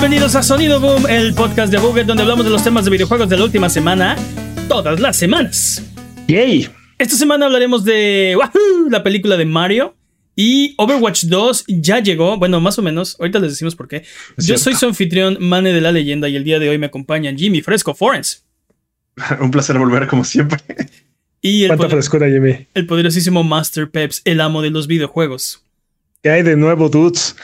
Bienvenidos a Sonido Boom, el podcast de Google donde hablamos de los temas de videojuegos de la última semana, todas las semanas. Yay. Esta semana hablaremos de ¡Wahoo! la película de Mario y Overwatch 2 ya llegó, bueno, más o menos, ahorita les decimos por qué. Yo soy su anfitrión, Mane de la Leyenda, y el día de hoy me acompañan Jimmy Fresco Forens. Un placer volver como siempre. Y el, poder- frescura, Jimmy. el poderosísimo Master Peps, el amo de los videojuegos. ¿Qué hay de nuevo, dudes?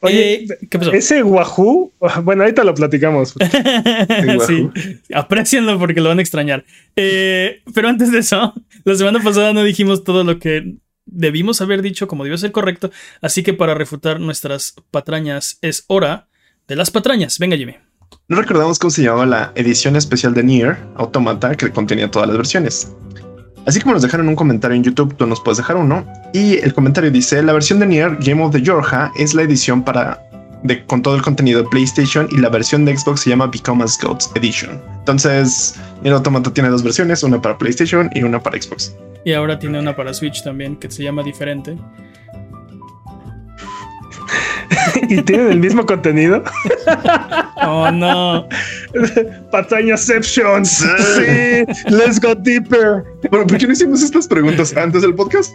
Oye, Eh, ¿qué pasó? ese Wahoo, bueno, ahorita lo platicamos. sí, aprecienlo porque lo van a extrañar. Eh, pero antes de eso, la semana pasada no dijimos todo lo que debimos haber dicho como debió ser correcto. Así que para refutar nuestras patrañas es hora de las patrañas. Venga, Jimmy. No recordamos cómo se llamaba la edición especial de Nier Automata que contenía todas las versiones. Así como nos dejaron un comentario en YouTube, tú nos puedes dejar uno. Y el comentario dice: La versión de Nier Game of the Yorha es la edición para de, con todo el contenido de PlayStation y la versión de Xbox se llama Become as Gods Edition. Entonces, Nier Automata tiene dos versiones, una para PlayStation y una para Xbox. Y ahora tiene una para Switch también que se llama diferente. Y tienen el mismo contenido. Oh no. Patrañaceptions. Sí, let's go deeper. Bueno, ¿por qué no hicimos estas preguntas antes del podcast?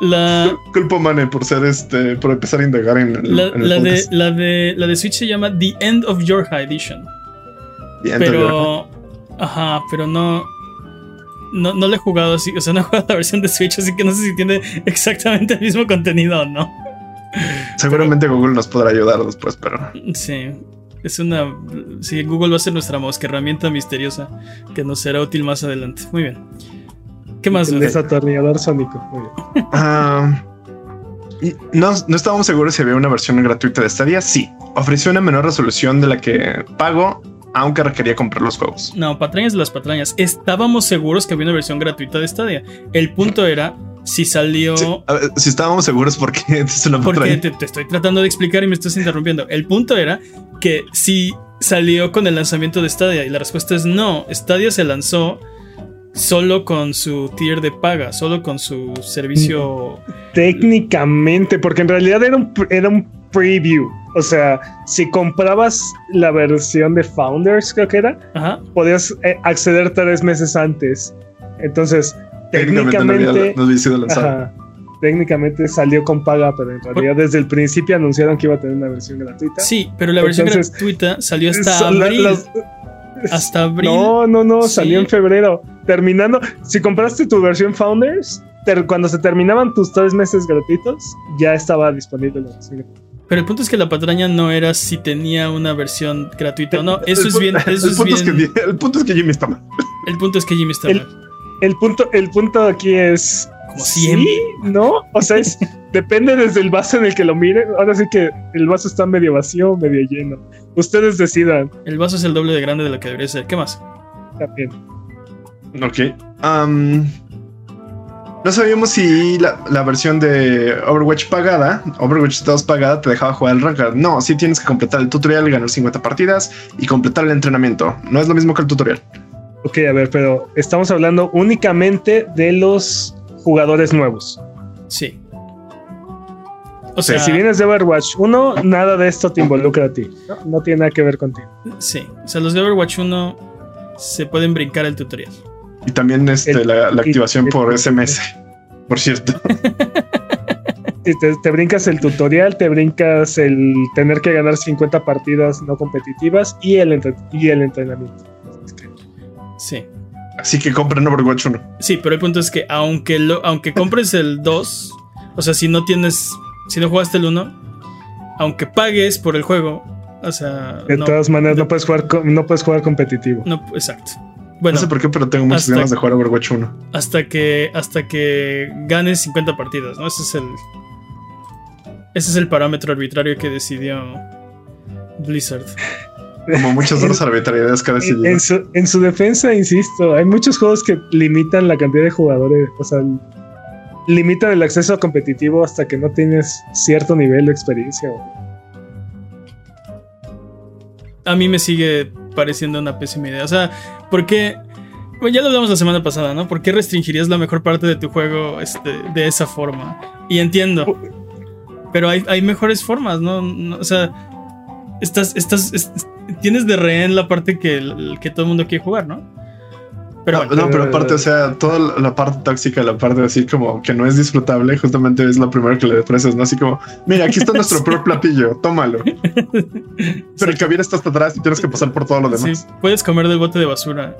La, Culpo a Mane por ser este, por empezar a indagar en el, la, en el la de, la, de, la de Switch se llama The End of Your Edition. Entonces, Pero. Ajá, pero no. No, no le he jugado así. O sea, no he jugado la versión de Switch, así que no sé si tiene exactamente el mismo contenido o no. Seguramente Google nos podrá ayudar después, pero Sí. Es una. Sí, Google va a ser nuestra mosca, herramienta misteriosa que nos será útil más adelante. Muy bien. ¿Qué más? El desatornillador sónico. Muy bien. Ah, y no, no estábamos seguros si había una versión gratuita de Stadia. Sí, ofreció una menor resolución de la que pago, aunque requería comprar los juegos. No, patrañas de las patrañas. Estábamos seguros que había una versión gratuita de Stadia. El punto era si salió. Sí, a ver, si estábamos seguros, porque es una Porque te, te estoy tratando de explicar y me estás interrumpiendo. El punto era que si salió con el lanzamiento de Stadia y la respuesta es no. Stadia se lanzó solo con su tier de paga, solo con su servicio. Técnicamente, porque en realidad era un, era un preview. O sea, si comprabas la versión de Founders, creo que era, Ajá. podías eh, acceder tres meses antes. Entonces, Técnicamente no había, técnicamente, no había sido lanzado. ajá, técnicamente salió con paga, pero en realidad desde el principio anunciaron que iba a tener una versión gratuita. Sí, pero la versión Entonces, gratuita salió hasta la- abril. las- Hasta abril. No, no, no, Sí. salió en febrero. Terminando, si compraste tu versión Founders, ter- cuando se terminaban tus tres meses gratuitos, ya estaba disponible la versión gratuita. Pero el punto es que la patraña no era si tenía una versión gratuita o no. Eso El es bien. Eso el, es punto es bien. que, el punto es que Jimmy está mal. El punto es que Jimmy está El- mal. El punto, el punto aquí es. Como ¿sí? siempre. ¿No? O sea, es, depende desde el vaso en el que lo miren. Ahora sí que el vaso está medio vacío o medio lleno. Ustedes decidan El vaso es el doble de grande de lo que debería ser. ¿Qué más? también. Ok. Am, no sabíamos si la, la versión de Overwatch pagada, Overwatch 2 pagada, te dejaba jugar el Ranked. No, sí tienes que completar el tutorial, ganar 50 partidas y completar el entrenamiento. No es lo mismo que el tutorial. Ok, a ver, pero estamos hablando únicamente de los jugadores nuevos. Sí. O sea, si vienes de Overwatch 1, nada de esto te involucra a ti. No, No tiene nada que ver contigo. sí. O sea, los de Overwatch 1 se pueden brincar el tutorial. Y también este, El- la, la y- activación y- por SMS. Por cierto. Si te, te brincas el tutorial, te brincas el tener que ganar 50 partidas no competitivas y el, entre- y el entrenamiento. Sí. Así que compren Overwatch 1. Sí, pero el punto es que aunque, lo, aunque compres el 2, o sea, si no tienes, si no jugaste el 1, aunque pagues por el juego, o sea, De no, todas maneras, de- no puedes jugar, no puedes jugar competitivo. no, exacto. Bueno, no sé por qué, pero tengo muchas ganas de jugar Overwatch 1. hasta que hasta que ganes 50 partidas, ¿no? Ese es el ese es el parámetro arbitrario que decidió Blizzard. Como muchas otras arbitrariedades que En, en su, en su defensa, insisto, hay muchos juegos que limitan la cantidad de jugadores, o sea, limitan el acceso competitivo hasta que no tienes cierto nivel de experiencia. A mí me sigue pareciendo una pésima idea. O sea, ¿por qué? Bueno, ya lo hablamos la semana pasada, ¿no? ¿Por qué restringirías la mejor parte de tu juego este, de esa forma? Y entiendo. pero hay, hay mejores formas, ¿no? No, O sea, estás, estás, es- tienes de rehén la parte que, que todo el mundo quiere jugar, ¿no? Pero no, bueno, no, pero aparte, o sea, toda la- parte tóxica, la parte así como que no es disfrutable, justamente es lo primero que le ofreces, ¿no? Así como, mira, aquí está nuestro Sí. propio platillo, tómalo. Pero el caviar está hasta atrás y tienes que pasar por todo lo sí, demás. puedes comer del bote de basura.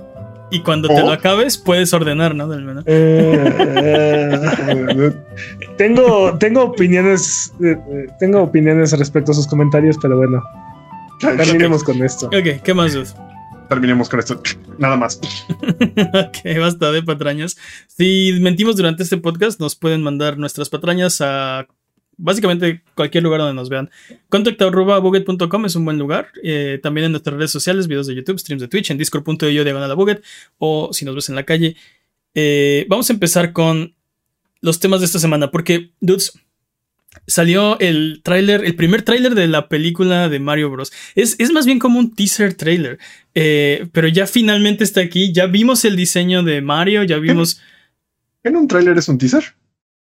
Y cuando te lo acabes, puedes ordenar, ¿no? Del menú. Eh, tengo, tengo opiniones, eh, eh, tengo opiniones respecto a sus comentarios, pero bueno, terminemos con esto. Ok, ¿qué más, dude? Terminemos con esto. Nada más. ok, basta de patrañas. Si mentimos durante este podcast, nos pueden mandar nuestras patrañas a básicamente cualquier lugar donde nos vean. Contacto.buget.com es un buen lugar. Eh, también en nuestras redes sociales, videos de YouTube, streams de Twitch, en discord.io diagonal a buget, o si nos ves en la calle. Eh, vamos a empezar con los temas de esta semana, porque, dudes, salió el tráiler, el primer tráiler de la película de Mario Bros. Es, es más bien como un teaser trailer, eh, pero ya finalmente está aquí, ya vimos el diseño de Mario, ya vimos... ¿En un tráiler es un teaser?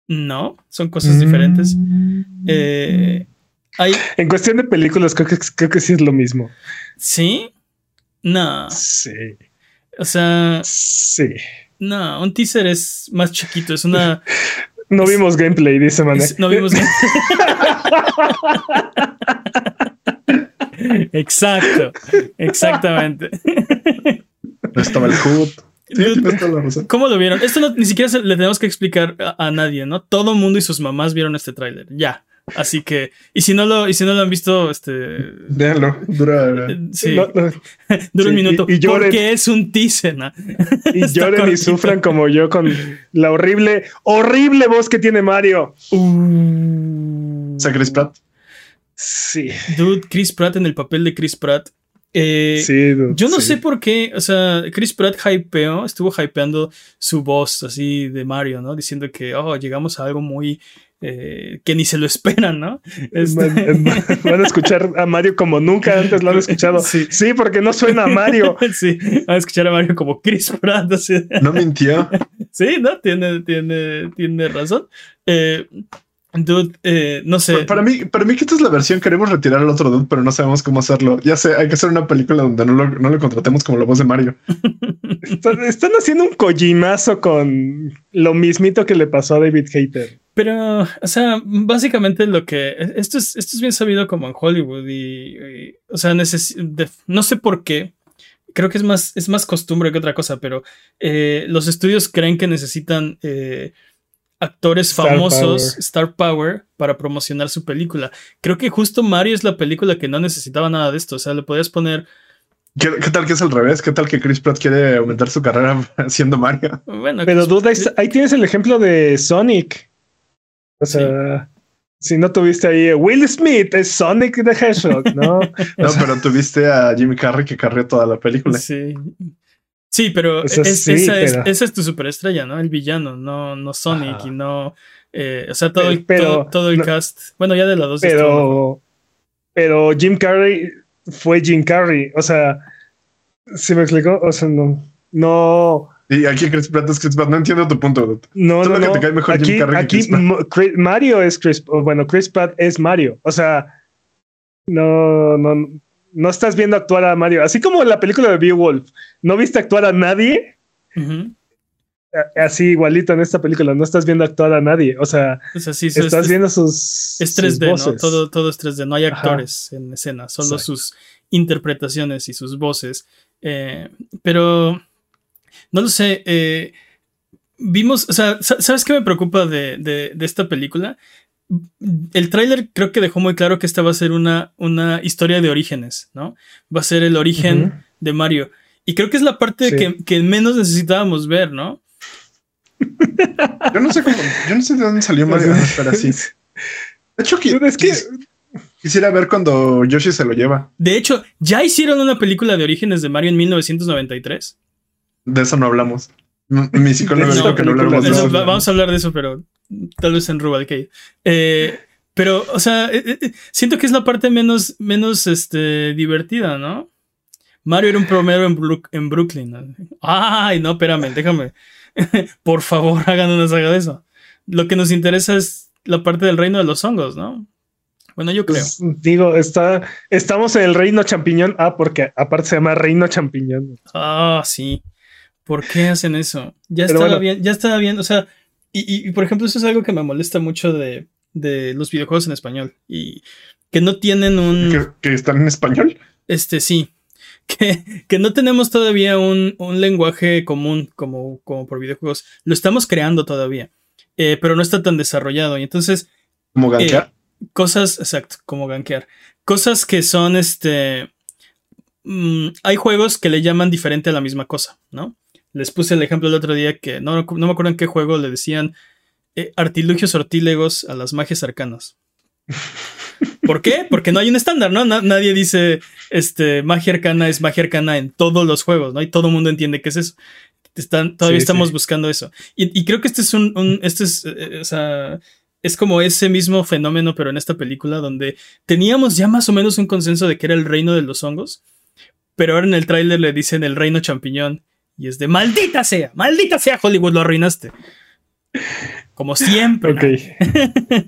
No, son cosas diferentes. Eh, hay... En cuestión de películas, creo que, creo que sí es lo mismo. ¿Sí? No, Sí, o sea, sí. no, un teaser es más chiquito, es una... No vimos gameplay, dice Mané. no vimos... Exacto, exactamente. No estaba el. Sí, razón. ¿Cómo lo vieron? Esto no- ni siquiera se- le tenemos que explicar a, a nadie, ¿no? Todo el mundo y sus mamás vieron este tráiler, ya. Así que, y si no lo, y si no lo han visto, este, Véanlo. Dura. eh, sí, No, no, dura un sí, minuto, y- y lloren. porque es un teaser, ¿no? y lloren y sufran como yo con la horrible, horrible voz que tiene Mario. O sea, Chris Pratt. Sí, Dude, Chris Pratt en el papel de Chris Pratt. Eh, sí. dude, Yo no sí. sé por qué, o sea, Chris Pratt hypeó, estuvo hypeando su voz así de Mario, ¿no? Diciendo que, oh, llegamos a algo muy eh, que ni se lo esperan, ¿no? Este- Van, van a escuchar a Mario como nunca antes lo han escuchado. Sí. Sí, porque no suena a Mario. sí, van a escuchar a Mario como Chris Pratt, así. No mintió. Sí, ¿no? Tiene, tiene, tiene razón. Eh, dude, eh, no sé. Para mí, para mí que esta es la versión. Queremos retirar al otro dude, pero no sabemos cómo hacerlo. Ya sé, hay que hacer una película donde no lo, no lo contratemos como la voz de Mario. Están, están haciendo un Kojimazo con lo mismito que le pasó a David Hater. Pero, o sea, básicamente lo que. Esto es, esto es bien sabido como en Hollywood y. y, o sea, de- no sé por qué. Creo que es más, es más costumbre que otra cosa, pero eh, los estudios creen que necesitan eh, actores Star famosos, power. Star Power, para promocionar su película. Creo que justo Mario es la película que no necesitaba nada de esto. O sea, le podías poner. ¿Qué, qué tal que es al revés? ¿Qué tal que Chris Pratt quiere aumentar su carrera siendo Mario? Bueno, Pero Chris- duda, ahí, tienes el ejemplo de Sonic. O sea, si no tuviste ahí Will Smith, es Sonic the Hedgehog, ¿no? No, pero tuviste a Jimmy Carrey que carrió toda la película. Sí. Sí, pero, es- sí, esa, Es, pero- esa es tu superestrella, ¿no? El villano, no, no Sonic Ajá. y no. eh, o sea, todo el, Pero- todo, todo el no- cast. Bueno, ya de la dos. Pero, pero Jim Carrey fue Jim Carrey. O sea, ¿sí me explico? O sea, no, no, Y aquí Chris Pratt es Chris Pratt. No entiendo tu punto. no, Solo no. que no. te cae mejor Jim Aquí, Carrey que aquí Chris Pratt. Mario es Chris, bueno, Chris Pratt es Mario. O sea, no, no, no estás viendo actuar a Mario. Así como en la película de Beowulf, no viste actuar a nadie. Así igualito en esta película, no estás viendo actuar a nadie. O sea, estás es- viendo sus. es sus 3D, ¿no? Todo, todo es 3D. No hay Ajá. actores en escena, solo sus interpretaciones y sus voces. Eh, pero. No lo sé. eh, vimos. O sea, sa- ¿sabes qué me preocupa de, de- de esta película? El tráiler creo que dejó muy claro que esta va a ser una, una historia de orígenes, ¿no? Va a ser el origen de Mario. Y creo que es la parte Sí. que, que menos necesitábamos ver, ¿no? Yo no sé cómo, yo no sé de dónde salió Mario. Ah, espera, sí. De hecho, es que- quisiera ver cuando Yoshi se lo lleva. De hecho, ya hicieron una película de orígenes de Mario en 1993. De eso no hablamos. Mi psicólogo dijo que no hablamos de Eso, eso. va- vamos a hablar de eso, pero tal vez en Rubalcade. Eh, pero, o sea, eh, eh, siento que es la parte menos, menos este, divertida, ¿no? Mario era un promero en, Brook- en Brooklyn. ¿no? Ay, no, espérame, déjame. Por favor, hagan una saga de eso. Lo que nos interesa es la parte del reino de los hongos, ¿no? Bueno, yo creo. Pues, digo, está, estamos en el reino champiñón. Ah, porque aparte se llama reino champiñón. Ah, sí. ¿Por qué hacen eso? Ya estaba bien, ya estaba bien. O sea, y, por ejemplo, eso es algo que me molesta mucho de, de los videojuegos en español. Y que no tienen un. ¿Que, están en español? Este, sí. Que, que no tenemos todavía un, un, lenguaje común como, como por videojuegos. Lo estamos creando todavía. Eh, pero no está tan desarrollado. Y entonces. ¿Como gankear? Eh, cosas, exacto, como gankear. Cosas que son este. Mm, hay juegos que le llaman diferente a la misma cosa, ¿no? Les puse el ejemplo el otro día que no, no me acuerdo en qué juego le decían eh, artilugios sortílegos a las magias arcanas. ¿Por qué? Porque no hay un estándar, ¿no? nadie dice este, magia arcana es magia arcana en todos los juegos, ¿no? Y todo el mundo entiende qué es eso. Están, todavía estamos buscando eso. Y, creo que este es un, este es, eh, o sea, es como ese mismo fenómeno, pero en esta película, donde teníamos ya más o menos un consenso de que era el reino de los hongos, pero ahora en el tráiler le dicen el reino champiñón. Y es de maldita sea, maldita sea Hollywood, lo arruinaste. Como siempre. Ok.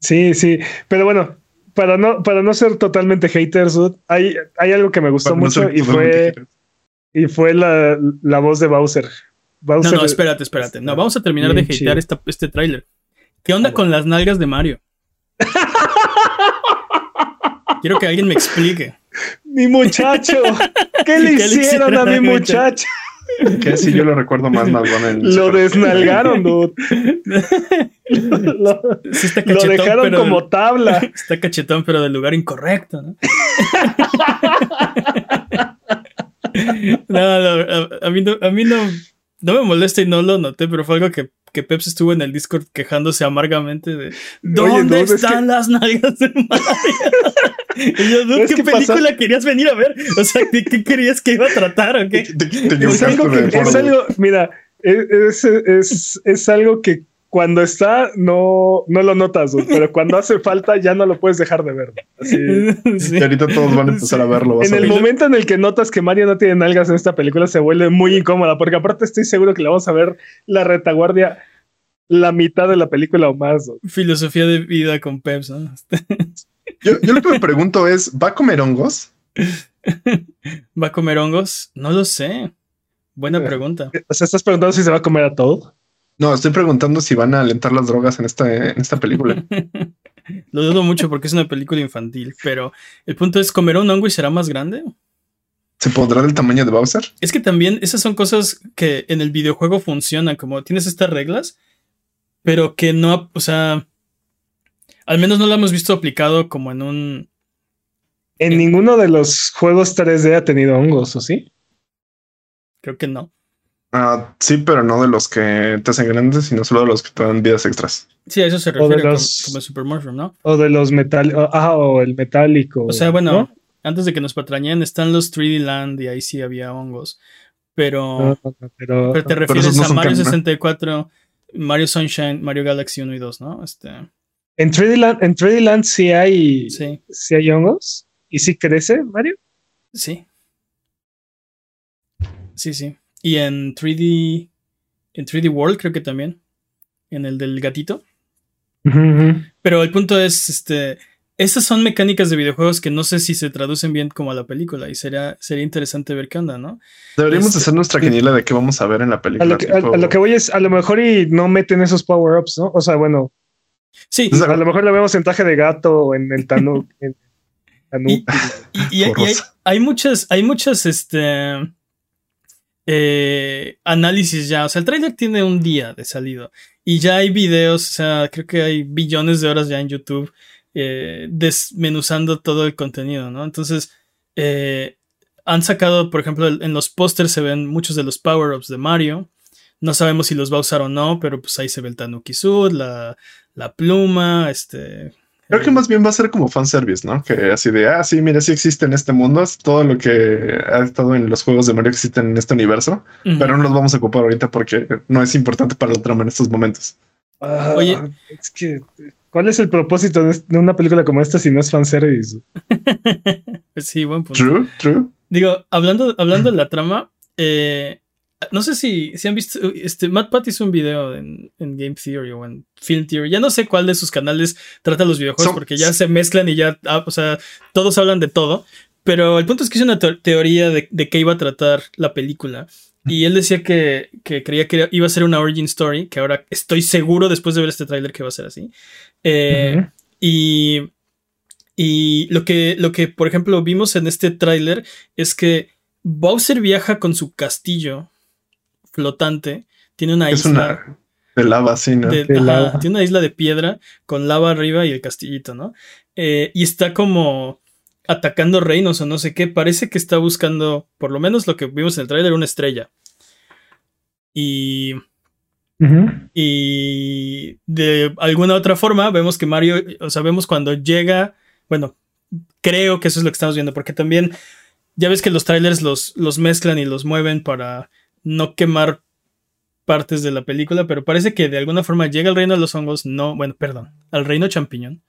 sí, sí. Pero bueno, para no, para no ser totalmente haters, hay, hay algo que me gustó mucho y fue, y fue la, la, voz de Bowser. Bowser. No, no, espérate, espérate. No, vamos a terminar de hatear este tráiler. ¿Qué onda con las nalgas de Mario? Quiero que alguien me explique. Mi muchacho. ¿Qué le, hicieron, a mi muchacho? Que si yo lo recuerdo más más Lo desnalgaron, dude. lo, dejaron como tabla. Está cachetón, pero del lugar incorrecto, ¿no? no, a, mí no, a mí no, no me molesta y no lo noté, pero fue algo que que Peps estuvo en el Discord quejándose amargamente de ¿Dónde están las nalgas de Mario? y yo, ¿qué película querías venir a ver? O sea, ¿qué, querías que iba a tratar? ¿o qué? es, algo que, es algo, mira, es, es, es, algo que cuando está no, no lo notas, pero cuando hace falta ya no lo puedes dejar de ver. Así. Y ahorita todos van a empezar a verlo. En el momento en el que notas que Mario no tiene nalgas en esta película se vuelve muy incómoda, porque aparte estoy seguro que le vamos a ver la retaguardia la mitad de la película o más. Filosofía de vida con Peps, ¿no? yo, lo que me pregunto es, ¿va a comer hongos? ¿Va a comer hongos? No lo sé. Buena eh, pregunta. O sea, ¿estás preguntando si se va a comer a todo? No, estoy preguntando si van a alentar las drogas en esta, en esta película. Lo dudo mucho porque es una película infantil, pero el punto es, ¿comerá un hongo y será más grande? ¿Se pondrá del tamaño de Bowser? Es que también esas son cosas que en el videojuego funcionan, como tienes estas reglas, pero que no, o sea, al menos no lo hemos visto aplicado como en un... En, ninguno de los juegos 3D ha tenido hongos, ¿o sí? Creo que no. Ah, sí, pero no de los que te hacen grandes, sino solo de los que te dan vidas extras. Sí, a eso se refiere como, Super Mushroom, ¿no? O de los metal, ah, o el metálico. O sea, bueno, antes de que nos patrañen están los 3D Land y ahí sí había hongos. Pero, pero, te refieres a Mario 64, Mario Sunshine, Mario Galaxy 1 y 2, ¿no? Este... En 3D Land, en 3D Land sí hay, sí. sí hay hongos. ¿Y sí crece, Mario? Sí. Sí, sí. Y en 3D. En 3D World, creo que también. En el del gatito. Pero el punto es, este. Estas son mecánicas de videojuegos que no sé si se traducen bien como a la película y sería, sería interesante ver qué onda, ¿no? Deberíamos este, hacer nuestra quiniela de qué vamos a ver en la película. A lo, que, voy es, a lo mejor y no meten esos power-ups, ¿no? O sea, bueno. Sí. A lo mejor lo vemos en traje de gato o en el Tanu. y, hay, hay, muchas, hay muchas, este eh, análisis ya. O sea, el trailer tiene un día de salido y ya hay videos, o sea, creo que hay billones de horas ya en YouTube eh, desmenuzando todo el contenido, ¿no? Entonces, eh, han sacado, por ejemplo, en los pósters se ven muchos de los power-ups de Mario. No sabemos si los va a usar o no, pero pues ahí se ve el Tanuki Sud, la, la pluma, este, Creo que más bien va a ser como fanservice, ¿no? Que así de, ah, sí, mira, sí existe en este mundo, todo lo que ha estado en los juegos de Mario existe en este universo, pero no los vamos a ocupar ahorita porque no es importante para la trama en estos momentos. Ah, Oye, es que, ¿cuál es el propósito de una película como esta si no es fanservice? sí, buen punto. True, true. Digo, hablando, hablando de la trama, eh, no sé si, si han visto, este, Matt Pat hizo un video en, Game Theory o en Film Theory, ya no sé cuál de sus canales trata los videojuegos porque ya se mezclan y ya, ah, o sea, todos hablan de todo, pero el punto es que es una teoría de, de qué iba a tratar la película. Y él decía que, creía que iba a ser una origin story, que ahora estoy seguro después de ver este tráiler que va a ser así. Eh, y, y lo que, lo que, por ejemplo, vimos en este tráiler es que Bowser viaja con su castillo flotante. Tiene una isla. de lava, sí, ¿no? Tiene una isla de piedra con lava arriba y el castillito, ¿no? Eh, y está como atacando reinos o no sé qué. Parece que está buscando, por lo menos lo que vimos en el tráiler, una estrella. Y. Y de alguna otra forma vemos que Mario, o sea, vemos cuando llega, bueno, creo que eso es lo que estamos viendo, porque también ya ves que los trailers los, los mezclan y los mueven para no quemar partes de la película, pero parece que de alguna forma llega al reino de los hongos, no, bueno, perdón, al reino champiñón.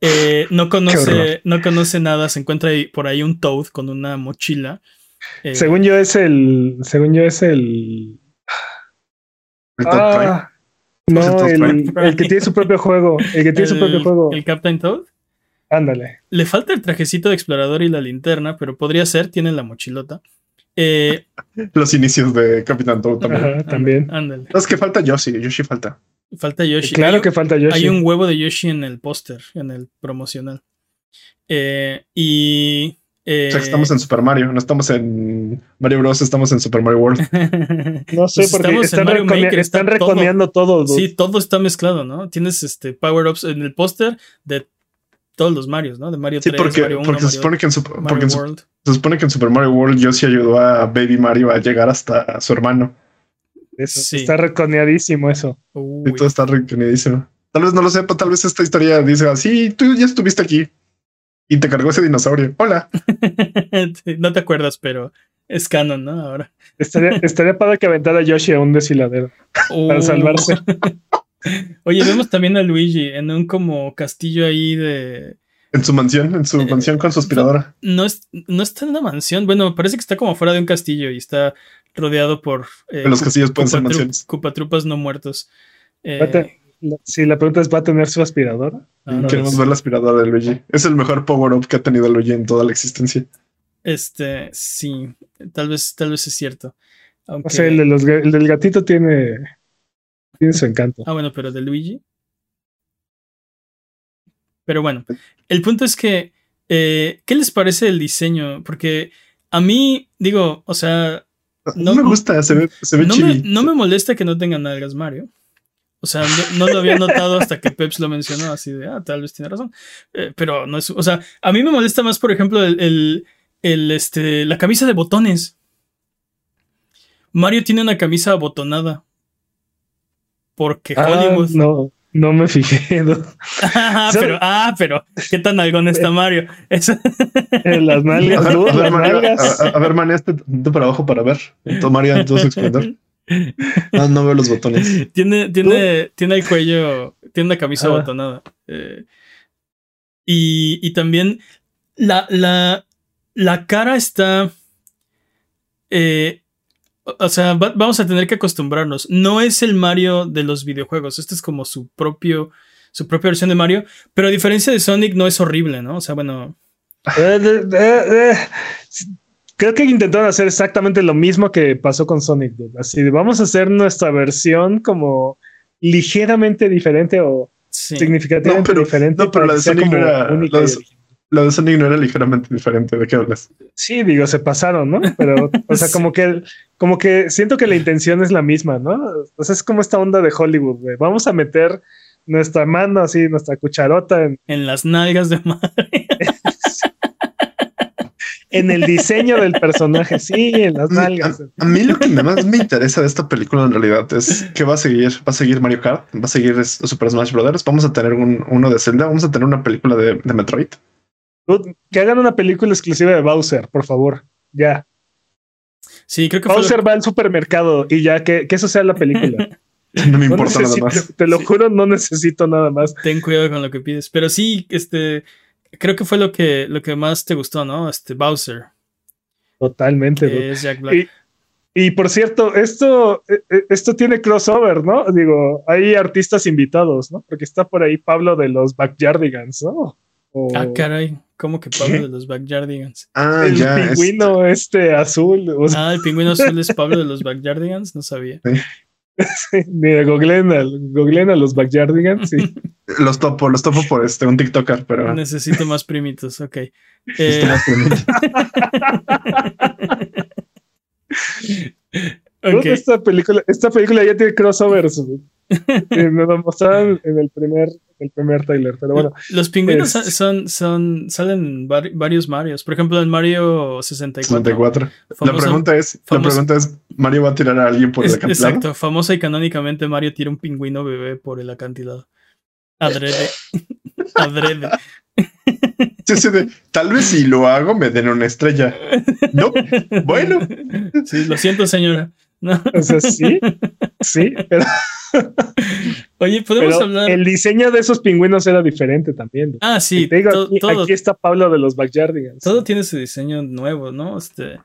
Eh, no, conoce, no conoce nada, se encuentra por ahí un Toad con una mochila. Eh, según yo es el. Según yo es el. ah, no, el, que tiene su propio juego. El que tiene su propio juego. ¿El Captain Toad? Ándale. Le falta el trajecito de explorador y la linterna, pero podría ser, tiene la mochilota. Eh, Los inicios de Capitán Toad también. también. Ándale. Es que falta Yoshi, Yoshi falta. Falta Yoshi. Claro que falta Yoshi. Hay un huevo de Yoshi en el póster, en el promocional. Eh, y. Eh, o sea, estamos en Super Mario, no estamos en Mario Bros, estamos en Super Mario World. no sé, pues porque están, recomiendo todo. sí, todo está mezclado, ¿no? Tienes este power-ups en el póster de todos los Marios, ¿no? De Mario sí, 3, porque, Mario 1, porque, se, supone que en Super, porque se supone que en Super Mario World Yoshi ayudó a Baby Mario a llegar hasta su hermano. Está reconeadísimo eso. Y todo está reconeadísimo. Tal vez no lo sepa, tal vez esta historia dice así, tú ya estuviste aquí y te cargó ese dinosaurio. Hola. no te acuerdas, pero es canon, ¿no? Ahora. Estaría, estaría para que aventara a Yoshi a un desfiladero para salvarse. Oye, vemos también a Luigi en un como castillo ahí de. En su mansión, en su eh, mansión con su aspiradora. No, es, no está en una mansión. Bueno, parece que está como fuera de un castillo y está rodeado por. Eh, los castillos pueden ser mansiones. Cupatrupas no muertos. Eh, si la pregunta es: ¿va a tener su aspiradora? Ah, Queremos ver la aspiradora de Luigi. Es el mejor power-up que ha tenido Luigi en toda la existencia. Este, sí, tal vez, tal vez es cierto. O sea, el, el del gatito tiene, tiene su encanto. Ah, bueno, pero de Luigi. Pero bueno, el punto es que, eh, ¿qué les parece el diseño? Porque a mí, digo, o sea, no, me gusta, se ve, se ve no, me, no me, molesta que no tenga nalgas Mario. O sea, no, lo había notado hasta que Peps lo mencionó, así de, ah, tal vez tiene razón. Eh, pero no es, o sea, a mí me molesta más, por ejemplo, el, el, este, la camisa de botones. Mario tiene una camisa abotonada. Porque ah, Hollywood. No, no me fijé. ah, pero, ah, pero, ¿qué tan algón está Mario? En las nalgas, a ver, nalgas. A, ver, man, este para abajo para ver. Mario en todo su esplendor. No, no veo los botones. Tiene, tiene, tiene el cuello, tiene una camisa ah. botonada. Eh, y, y, también la, la, la cara está. Eh, o sea, vamos a tener que acostumbrarnos. No es el Mario de los videojuegos. Este es como su propio. Su propia versión de Mario. Pero a diferencia de Sonic, no es horrible, ¿no? O sea, bueno. Eh, eh, creo que intentaron hacer exactamente lo mismo que pasó con Sonic. Así de vamos a hacer nuestra versión como ligeramente diferente o significativamente diferente. No, pero la de Sonic era, la de Sonic no era ligeramente diferente. ¿De qué hablas? Sí, digo, se pasaron, ¿no? Pero, o sea, como que, como que siento que la intención es la misma, ¿no? O sea, es como esta onda de Hollywood, güey. Vamos a meter nuestra mano así, nuestra cucharota en, en las nalgas de madre. en el diseño del personaje, sí, en las nalgas. A, mí lo que más me interesa de esta película en realidad es que va a seguir, va a seguir Mario Kart, va a seguir Super Smash Brothers, vamos a tener uno de Zelda, vamos a tener una película de Metroid. Que hagan una película exclusiva de Bowser, por favor. Ya. Sí, creo que Bowser va al supermercado y ya que, eso sea la película. no me importa nada más. Te lo juro, no necesito nada más. Ten cuidado con lo que pides. Pero sí, este. Creo que fue lo que, lo que más te gustó, ¿no? Este Bowser. Totalmente. Es Jack Black. Y por cierto, esto, e, e, esto tiene crossover, ¿no? Digo, hay artistas invitados, ¿no? Porque está por ahí Pablo de los Backyardigans, ¿no? Ah, caray, ¿cómo que Pablo de los Backyardigans? Ah, el pingüino este azul. Ah, el pingüino azul es Pablo de los Backyardigans, no sabía. Mira, googleen a, los Backyardigans, sí. los topo, los topo por este, un TikToker, pero. Necesito más primitos, ok. Eh... Más primitos. Esta película, esta película ya tiene crossovers. me lo mostraron en el primer, el primer trailer, pero bueno. Los pingüinos son, son, salen varios Marios. Por ejemplo, en Mario 64. la pregunta es, la pregunta es, ¿Mario va a tirar a alguien por el acantilado? Exacto, famosa y canónicamente Mario tira un pingüino bebé por el acantilado. Adrede. Adrede. tal vez si lo hago me den una estrella. No, bueno. Sí, lo siento, señora. O sea, sí, sí, pero. Oye, podemos hablar. El diseño de esos pingüinos era diferente también. Ah, sí. aquí, está Pablo de los Backyardigans. Todo tiene su diseño nuevo, ¿no? Este.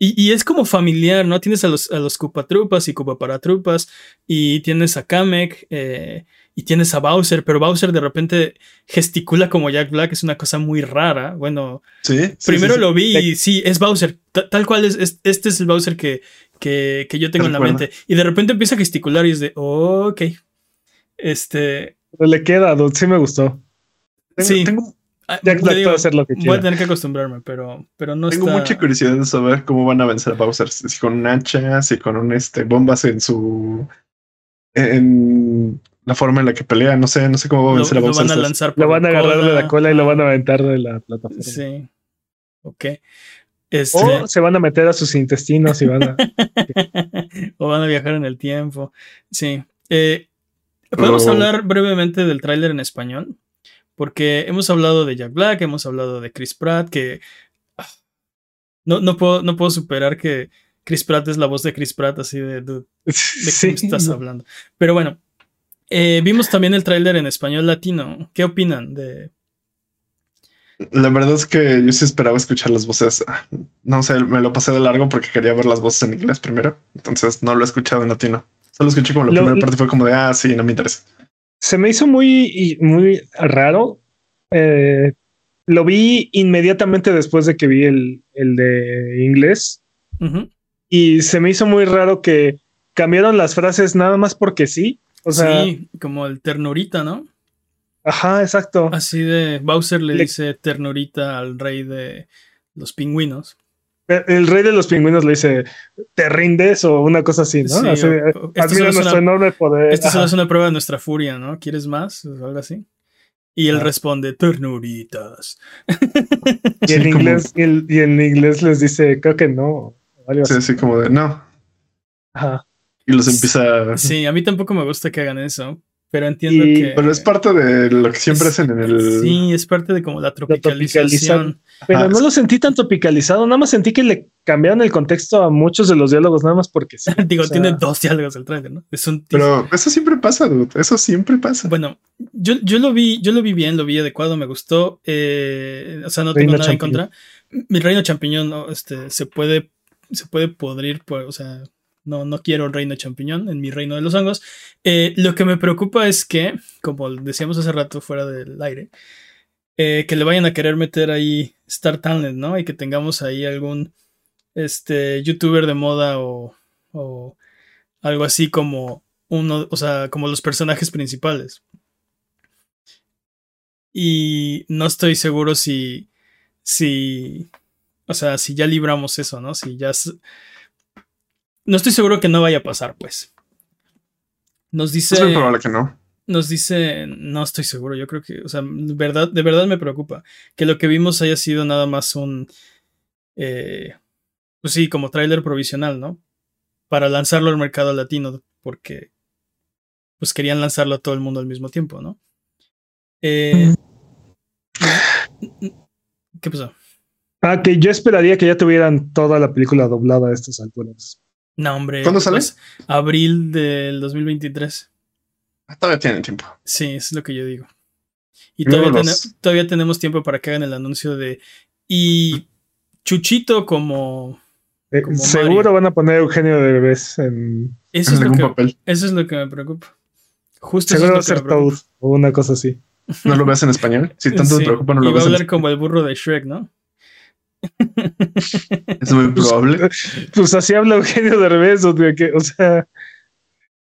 Y, es como familiar, ¿no? Tienes a los, a los Cupatrupas y Cupaparatrupas y tienes a Kamek eh, y tienes a Bowser, pero Bowser de repente gesticula como Jack Black, es una cosa muy rara. Bueno, ¿Sí? primero lo vi y sí, es Bowser, tal cual es, este es el Bowser que, que, yo tengo en la mente. Y de repente empieza a gesticular y es de, ok. Este. le queda, sí me gustó. sí. Tengo, ah, Jack Black puede hacer lo que quiera. Voy a tener que acostumbrarme, pero, pero no Tengo mucha curiosidad de saber cómo van a vencer a Bowser. Si con un hacha, si con un este, bombas en su. En la forma en la que pelea, no sé, no sé cómo va a vencer a Bowser. Lo van a lanzar Lo van a agarrar de la cola y lo van a aventar de la plataforma. Sí. Ok. Este... O se van a meter a sus intestinos y van a. o van a viajar en el tiempo. Sí. Eh, Podemos hablar brevemente del tráiler en español. Porque hemos hablado de Jack Black, hemos hablado de Chris Pratt, que. Ah, no, no, puedo, no puedo superar que Chris Pratt es la voz de Chris Pratt, así de. ¿De, qué estás hablando? Pero bueno. Eh, vimos también el tráiler en español latino. ¿Qué opinan de, la verdad es que yo sí esperaba escuchar las voces. No sé, me lo pasé de largo porque quería ver las voces en inglés primero. Entonces no lo he escuchado en latino. Solo escuché como la primera parte fue como de, ah, sí, no me interesa. Se me hizo muy, muy raro. Eh, lo vi inmediatamente después de que vi el, el de inglés. Y se me hizo muy raro que cambiaron las frases nada más porque sí. O sea, sí, como el ternurita, ¿no? Ajá, exacto. Así de Bowser le, dice ternurita al rey de los pingüinos. El, rey de los pingüinos le dice, ¿te rindes? o una cosa así, ¿no? Sí, admira nuestro enorme poder. Esta solo es una prueba de nuestra furia, ¿no? ¿Quieres más? O algo así. Y él responde, ternuritas. Y en, inglés, y, en inglés les dice, creo que no. Sí, así como de, no. Ajá. Y los empieza. Sí, a mí tampoco me gusta que hagan eso. Pero entiendo que. Pero es parte de lo que siempre hacen en el. Sí, es parte de como la tropicalización. pero no lo sentí tan tropicalizado, nada más sentí que le cambiaron el contexto a muchos de los diálogos, nada más porque sí. Digo, tiene dos diálogos el trailer, ¿no? Es un. Pero eso siempre pasa, dude. Eso siempre pasa. Bueno, yo, yo lo vi, yo lo vi bien, lo vi adecuado, me gustó. Eh, o sea, no tengo nada en contra. Mi reino champiñón, ¿no? Este, se puede, se puede podrir, o sea no, no quiero reino champiñón en mi reino de los hongos. Eh, lo que me preocupa es que, como decíamos hace rato fuera del aire, eh, que le vayan a querer meter ahí Star Talent, ¿no? Y que tengamos ahí algún este, youtuber de moda o, o algo así como uno, o sea, como los personajes principales. Y no estoy seguro si, si, o sea, si ya libramos eso, ¿no? Si ya no estoy seguro que no vaya a pasar, pues. Nos dice. Es probable que no. Nos dice. No estoy seguro. Yo creo que. O sea, de verdad, de verdad me preocupa. Que lo que vimos haya sido nada más un. Eh, pues sí, como tráiler provisional, ¿no? Para lanzarlo al mercado latino. Porque. Pues querían lanzarlo a todo el mundo al mismo tiempo, ¿no? Eh, ¿Qué pasó? Ah, que yo esperaría que ya tuvieran toda la película doblada a estas alturas. No, hombre. ¿Cuándo sale? Pues, abril del 2023. Ah, todavía tienen tiempo. Sí, es lo que yo digo. Y todavía, todavía, tenemos tiempo para que hagan el anuncio de. Y Chuchito como. Eh, seguro van a poner Eugenio de Bebés en, eso es algún lo que, papel. Eso es lo que me preocupa. Justo seguro va a ser Toad o una cosa así. ¿No lo ves en español? Si tanto te preocupa, no lo y va a hablar como el burro de Shrek, ¿no? Es muy probable. Pues, así habla Eugenio de Revés, o sea.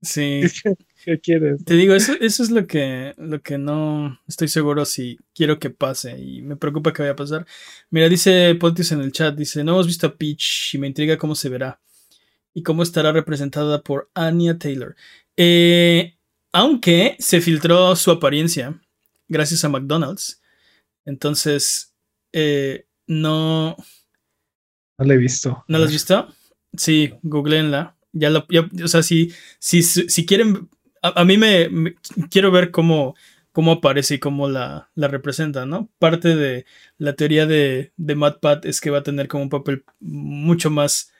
Sí. ¿Qué, quieres? Te digo, eso, eso es lo que, lo que no estoy seguro si quiero que pase y me preocupa que vaya a pasar. Mira, dice Pontius en el chat, dice, no hemos visto a Peach y me intriga cómo se verá y cómo estará representada por Anya Taylor. Eh, aunque se filtró su apariencia gracias a McDonald's. Entonces, eh, no. No la he visto. ¿No la has visto? Sí, googleenla. Ya lo, o sea, si, si, si quieren. A, mí me, quiero ver cómo, cómo aparece y cómo la, la representa, ¿no? Parte de la teoría de, de MatPat es que va a tener como un papel mucho más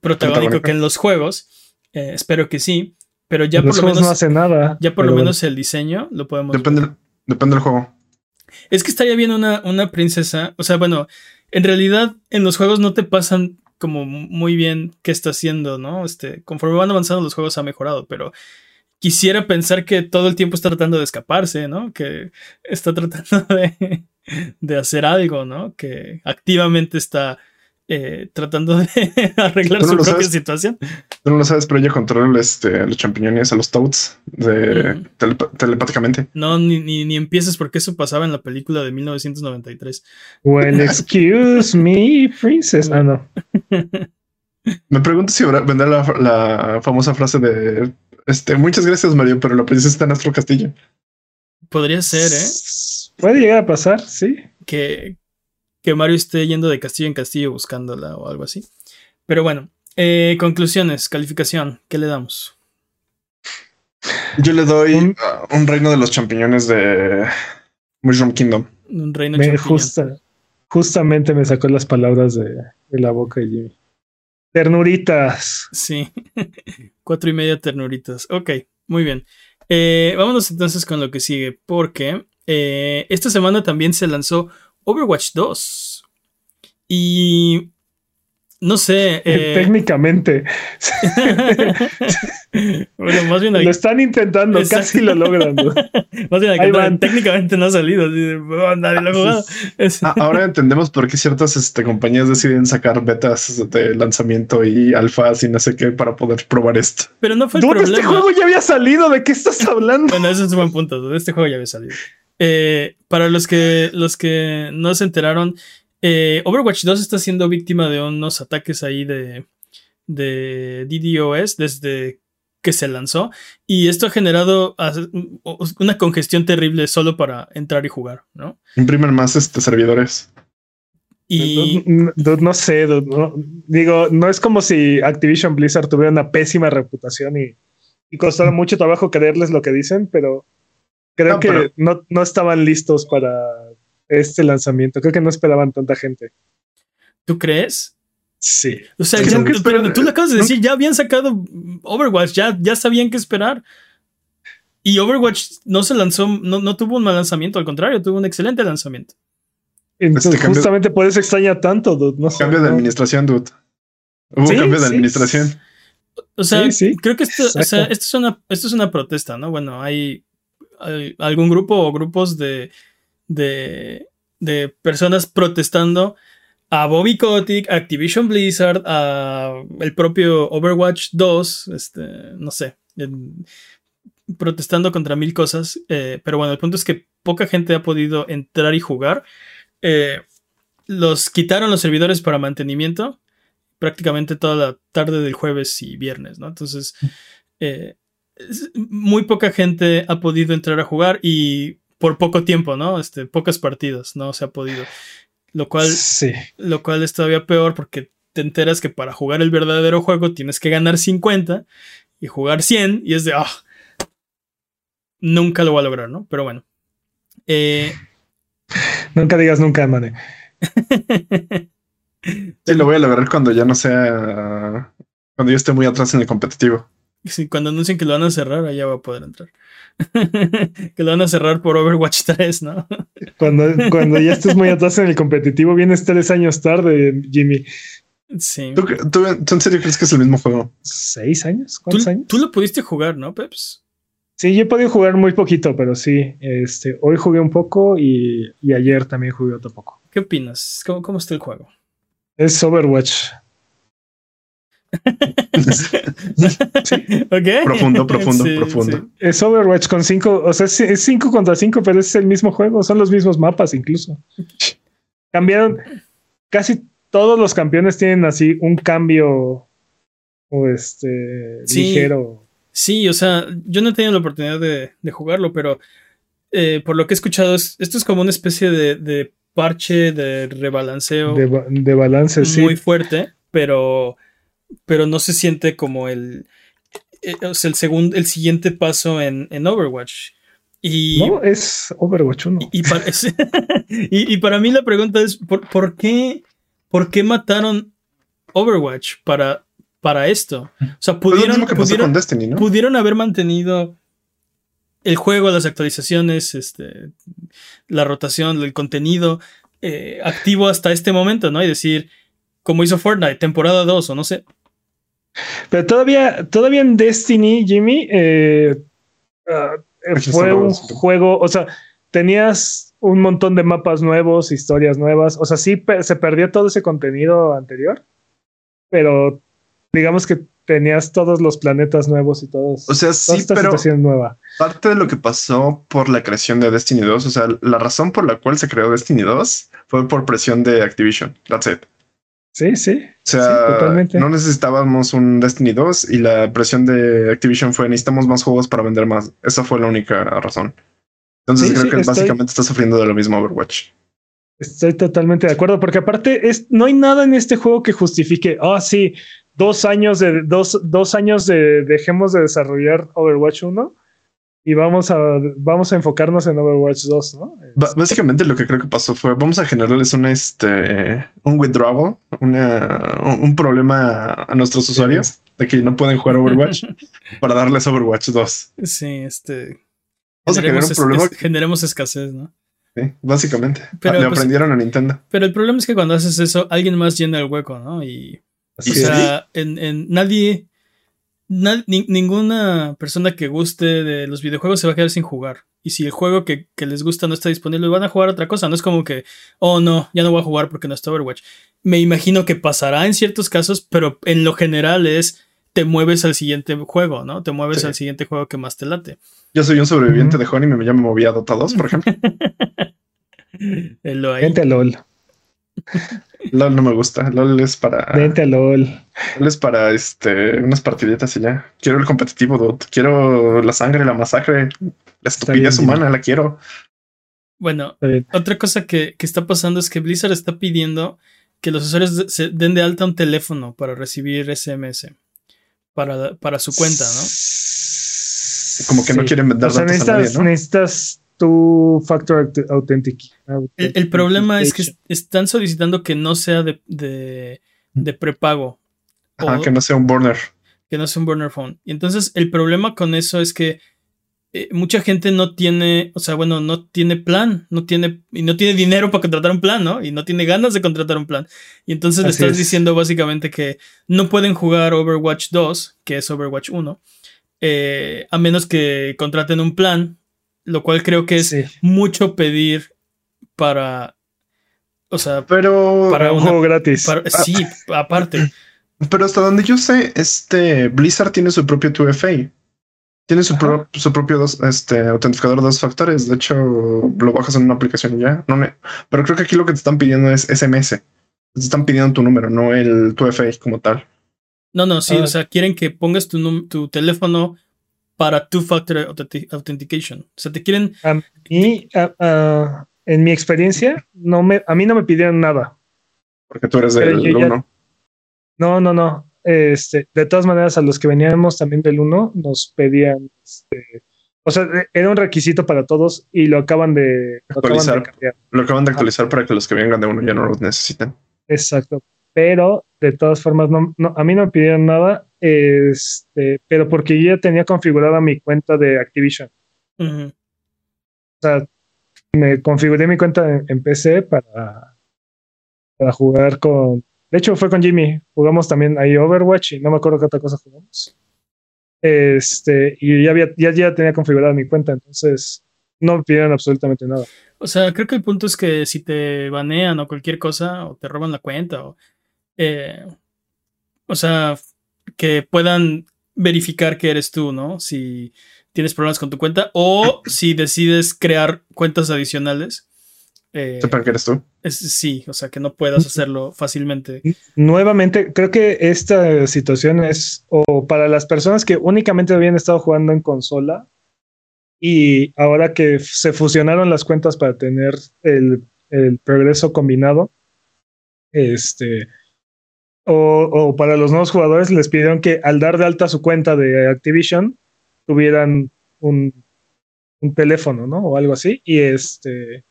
protagónico que en los juegos. Eh, espero que sí. Pero ya por lo menos. no hace nada. Ya por lo menos el diseño lo podemos Depende, depende del juego. Es que estaría bien una, una princesa. O sea, bueno, en realidad en los juegos no te pasan como muy bien qué está haciendo, ¿no? Este, conforme van avanzando los juegos ha mejorado, pero quisiera pensar que todo el tiempo está tratando de escaparse, ¿no? Que está tratando de, de hacer algo, ¿no? Que activamente está eh, tratando de arreglar su propia situación. Tú no lo sabes, pero ella controla este, los champiñones, a los toads de, telepáticamente. No, ni, ni, empieces porque eso pasaba en la película de 1993. Well, excuse me, princess. Ah, no. Me pregunto si vendrá la, la, famosa frase de este, muchas gracias, Mario, pero la princesa está en nuestro castillo. Podría ser, ¿eh? Puede llegar a pasar, sí. Que, que Mario esté yendo de castillo en castillo buscándola o algo así. Pero bueno, eh, conclusiones, calificación, ¿qué le damos? Yo le doy un, reino de los champiñones de Mushroom Kingdom. Un reino me Justamente me sacó las palabras de, la boca de Jimmy. Ternuritas. Sí, cuatro y media ternuritas. Ok, muy bien. Eh, vámonos entonces con lo que sigue, porque eh, esta semana también se lanzó Overwatch 2. Y no sé. Eh, Técnicamente. bueno, más bien. Lo están intentando, casi lo logran. más bien, técnicamente no ha salido. Nadie lo ha jugado. Ah, ahora entendemos por qué ciertas este, compañías deciden sacar betas de lanzamiento y alfas y no sé qué para poder probar esto. Pero no fue el este problema. Este juego ya había salido. ¿De qué estás hablando? Bueno, ese es un buen punto. Este juego ya había salido. Eh, para los que, los que no se enteraron, eh, Overwatch 2 está siendo víctima de unos ataques ahí de, de DDoS desde que se lanzó y esto ha generado una congestión terrible solo para entrar y jugar, ¿no? Imprimen más este, servidores. Y no, sé, digo, no es como si Activision Blizzard tuviera una pésima reputación y, y costara mucho trabajo creerles lo que dicen, pero Creo que no, no estaban listos para este lanzamiento. Creo que no esperaban tanta gente. ¿Tú crees? Sí. O sea, pero tú lo acabas de decir, ya habían sacado Overwatch, ya, ya sabían qué esperar. Y Overwatch no se lanzó, no, no tuvo un mal lanzamiento, al contrario, tuvo un excelente lanzamiento. Entonces, este justamente por eso extraña tanto, dude. No cambio de administración, dude. Hubo cambio de administración. O sea, creo que esto, o sea, esto, es una, esto es una protesta, ¿no? Bueno, hay algún grupo o grupos de, de, de personas protestando a Bobby Kotick, Activision Blizzard, a el propio Overwatch 2, este, no sé, protestando contra mil cosas. Eh, pero bueno, el punto es que poca gente ha podido entrar y jugar. Eh, los quitaron los servidores para mantenimiento prácticamente toda la tarde del jueves y viernes, ¿no? Entonces, eh, muy poca gente ha podido entrar a jugar y por poco tiempo, ¿no? Este, pocas partidas, no se ha podido. Lo cual, sí. lo cual es todavía peor porque te enteras que para jugar el verdadero juego tienes que ganar 50 y jugar 100 y es de, ah, nunca lo voy a lograr, ¿no? Pero bueno. Eh, nunca digas nunca, mane. sí, lo voy a lograr cuando ya no sea, cuando yo esté muy atrás en el competitivo cuando anuncien que lo van a cerrar, allá va a poder entrar. que lo van a cerrar por Overwatch 3, ¿no? cuando, cuando ya estés muy atrás en el competitivo, vienes tres años tarde, Jimmy. Sí. ¿Tú, en serio crees que es el mismo juego? ¿Seis años? ¿Cuántos años? Tú lo pudiste jugar, ¿no, Peps? Sí, yo he podido jugar muy poquito, pero sí. Este, hoy jugué un poco y, ayer también jugué otro poco. ¿Qué opinas? ¿Cómo, cómo está el juego? Es Overwatch. Profundo, profundo, profundo. Es Overwatch con cinco, o sea, es cinco contra cinco, pero es el mismo juego, son los mismos mapas incluso. Cambiaron, casi todos los campeones tienen así un cambio o este ligero. Sí, o sea, yo no he tenido la oportunidad de, jugarlo, pero eh, por lo que he escuchado, esto es como una especie de, parche de rebalanceo. De, balance, muy Muy fuerte, pero pero no se siente como el, eh, el, segundo, el siguiente paso en, Overwatch. Y, no, es Overwatch 1. Y, para, mí la pregunta es, ¿por, qué, ¿por qué mataron Overwatch para, para esto? O sea, pudieron, pudieron, haber mantenido el juego, las actualizaciones, este, la rotación, el contenido eh, activo hasta este momento, ¿no? Y decir, como hizo Fortnite, temporada 2 o no sé. Pero todavía, todavía en Destiny, Jimmy, eh, ah, fue un juego, o sea, tenías un montón de mapas nuevos, historias nuevas, o sea, sí se perdió todo ese contenido anterior, pero digamos que tenías todos los planetas nuevos y todos. O sea, sí, pero nueva. parte de lo que pasó por la creación de Destiny 2, o sea, la razón por la cual se creó Destiny 2 fue por presión de Activision. That's it. Sí, sí. O sea, no necesitábamos un Destiny 2 y la presión de Activision fue necesitamos más juegos para vender más. Esa fue la única razón. Entonces creo que básicamente está sufriendo de lo mismo Overwatch. Estoy totalmente de acuerdo, porque aparte es, no hay nada en este juego que justifique, ah, sí, dos años de dos, dos años de dejemos de desarrollar Overwatch 1 y vamos a, vamos a enfocarnos en Overwatch 2, ¿no? básicamente lo que creo que pasó fue, vamos a generarles un, este, un withdrawal, un problema a nuestros usuarios de que no pueden jugar Overwatch para darles Overwatch 2. Sí, este... Vamos a generar un problema. generemos escasez, ¿no? Sí, básicamente. Pero, Le pues, aprendieron a Nintendo. Pero el problema es que cuando haces eso, alguien más llena el hueco, ¿no? Y... o sea, en, en, nadie ninguna persona que guste de los videojuegos se va a quedar sin jugar. Y si el juego que, les gusta no está disponible, van a jugar otra cosa. No es como que, oh no, ya no voy a jugar porque no está Overwatch. Me imagino que pasará en ciertos casos, pero en lo general es te mueves al siguiente juego, ¿no? Te mueves al siguiente juego que más te late. Yo soy un sobreviviente de Honey y me, ya me moví a Dota 2, por ejemplo. El Gente LOL. LOL no me gusta. LOL es para. Vente a LOL. LOL es para este, unas partiditas y ya. Quiero el competitivo, Quiero la sangre, la masacre, la estupidez humana, la quiero. Bueno, otra cosa que, está pasando es que Blizzard está pidiendo que los usuarios se den de alta un teléfono para recibir SMS para, para su cuenta, ¿no? Como que no quieren vender datos necesitas tu factor authentic. El, problema es que están solicitando que no sea de, de, prepago. Ah, que no sea un burner. Que no sea un burner phone. Y entonces el problema con eso es que eh, mucha gente no tiene, o sea, bueno, no tiene plan, no tiene, y no tiene dinero para contratar un plan, ¿no? Y no tiene ganas de contratar un plan. Y entonces le estás diciendo básicamente que no pueden jugar Overwatch 2, que es Overwatch 1, eh, a menos que contraten un plan lo cual creo que es mucho pedir para. O sea, pero. Para un juego gratis. sí, aparte. Pero hasta donde yo sé, este Blizzard tiene su propio 2FA. Tiene su, su propio dos, este, autentificador de dos factores. De hecho, lo bajas en una aplicación y ya. No me, pero creo que aquí lo que te están pidiendo es SMS. Te están pidiendo tu número, no el 2FA como tal. No, no, sí. Ah. O sea, quieren que pongas tu, tu teléfono para two-factor authentication. O sea, te quieren... A mí, en mi experiencia, no me, a mí no me pidieron nada. Porque tú eres del 1. No, no, no. Este, de todas maneras, a los que veníamos también del 1 nos pedían, este, o sea, era un requisito para todos y lo acaban de actualizar. Lo acaban de, actualizar para que los que vengan de uno ya no lo necesiten. Exacto. Pero de todas formas, no, a mí no me pidieron nada este, pero porque yo ya tenía configurada mi cuenta de Activision. O sea, me configuré mi cuenta en, PC para, para jugar con, De hecho, fue con Jimmy. Jugamos también ahí Overwatch y no me acuerdo qué otra cosa jugamos. Este, y ya, había, ya, ya tenía configurada mi cuenta, entonces no me pidieron absolutamente nada. O sea, creo que el punto es que si te banean o cualquier cosa, o te roban la cuenta, o. Eh, o sea, que puedan verificar que eres tú, ¿no? Si tienes problemas con tu cuenta, o si decides crear cuentas adicionales. Eh, Sepan que eres tú. sí, o sea, que no puedas hacerlo fácilmente. Nuevamente, creo que esta situación es o para las personas que únicamente habían estado jugando en consola y ahora que se fusionaron las cuentas para tener el, progreso combinado, este, o, para los nuevos jugadores les pidieron que al dar de alta su cuenta de Activision tuvieran un, un teléfono, ¿no? O algo así. Y este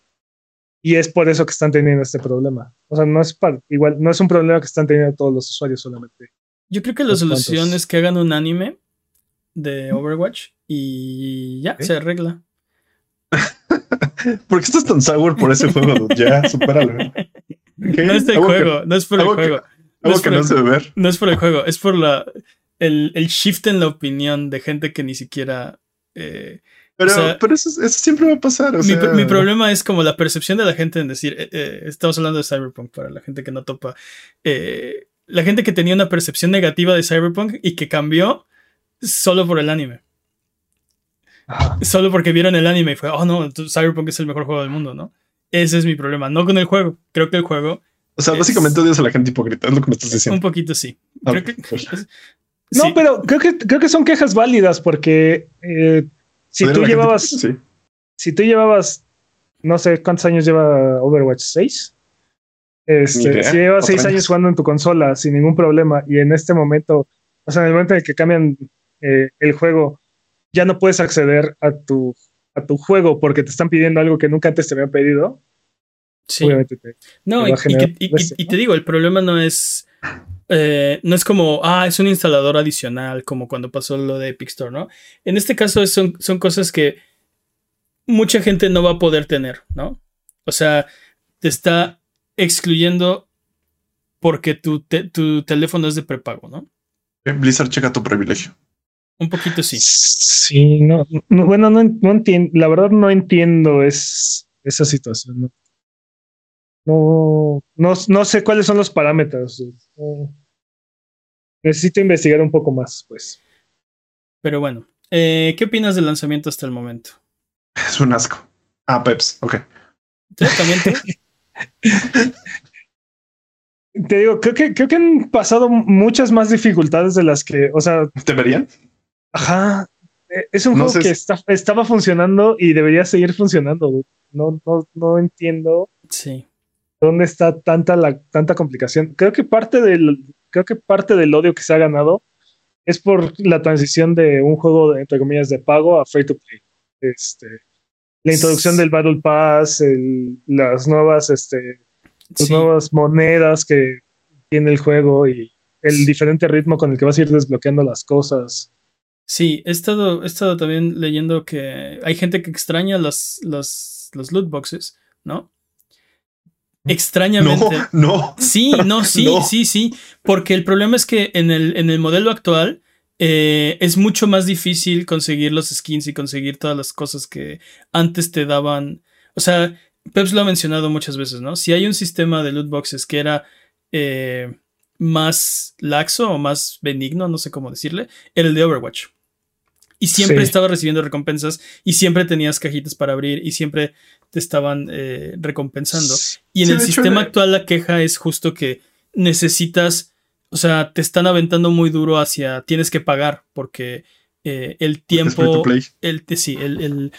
y es por eso que están teniendo este problema. O sea, no es para, igual, no es un problema que están teniendo todos los usuarios solamente. Yo creo que la solución es que hagan un anime de Overwatch y ya, se arregla. ¿Por qué estás tan sour por ese juego? Ya, supéralo. No es del juego, no es por el juego. No, es que no, el, no es por el juego, es por la, el, el, shift en la opinión de gente que ni siquiera eh, pero, pero eso, siempre va a pasar. mi, problema es como la percepción de la gente en decir, eh, eh, estamos hablando de Cyberpunk para la gente que no topa. La gente que tenía una percepción negativa de Cyberpunk y que cambió solo por el anime. Solo porque vieron el anime y fue, oh no, Cyberpunk es el mejor juego del mundo, ¿no? Ese es mi problema, no con el juego. Creo que el juego. O sea, básicamente odias a la gente hipócrita, es lo que me estás diciendo. Un poquito sí. Pues. no, pero creo que, creo que son quejas válidas porque si tú llevabas, si tú llevabas, no sé cuántos años lleva Overwatch 6. Este, si llevas seis años. jugando en tu consola sin ningún problema y en este momento, o sea, en el momento en que cambian eh, el juego, ya no puedes acceder a tu, a tu juego porque te están pidiendo algo que nunca antes te habían pedido. Sí. Obviamente te, no, y, te digo, el problema no es eh, no es como, ah, es un instalador adicional, como cuando pasó lo de Epic Store, ¿no? En este caso son, son cosas que mucha gente no va a poder tener, ¿no? O sea, te está excluyendo porque tu, tu teléfono es de prepago, ¿no? Eh, Blizzard checa tu privilegio. Un poquito sí. Sí, no, bueno, no, entiendo, la verdad no entiendo es, esa situación, ¿no? No, no, sé cuáles son los parámetros. necesito investigar un poco más, pues. Pero bueno, eh, ¿qué opinas del lanzamiento hasta el momento? Es un asco. Ah, Peps, ok. ¿Tratamiento? Te digo, creo que, creo que han pasado muchas más dificultades de las que, o sea. ¿Te verían? Ajá. E, es un juego que estaba funcionando y debería seguir funcionando. No, no, no entiendo. Sí dónde está tanta, la, tanta complicación. Creo que, parte del, creo que parte del odio que se ha ganado es por la transición de un juego, de, entre comillas, de pago a free to play. Este, la introducción del Battle Pass, las nuevas, este, las nuevas monedas que tiene el juego y el diferente ritmo con el que vas a ir desbloqueando las cosas. Sí, he estado, he estado también leyendo que hay gente que extraña los, los, los loot boxes, ¿no? Extrañamente. No, no. Sí, no, sí, sí, sí. Porque el problema es que en el, en el modelo actual eh, es mucho más difícil conseguir los skins y conseguir todas las cosas que antes te daban. O sea, Peps lo ha mencionado muchas veces, ¿no? Si hay un sistema de loot boxes que era eh, más laxo o más benigno, no sé cómo decirle, era el de Overwatch. Y siempre estaba recibiendo recompensas y siempre tenías cajitas para abrir y siempre te estaban eh, recompensando. Y en el sistema actual la queja es justo que necesitas, o sea, te están aventando muy duro hacia tienes que pagar porque eh, el tiempo, el, sí, el, el,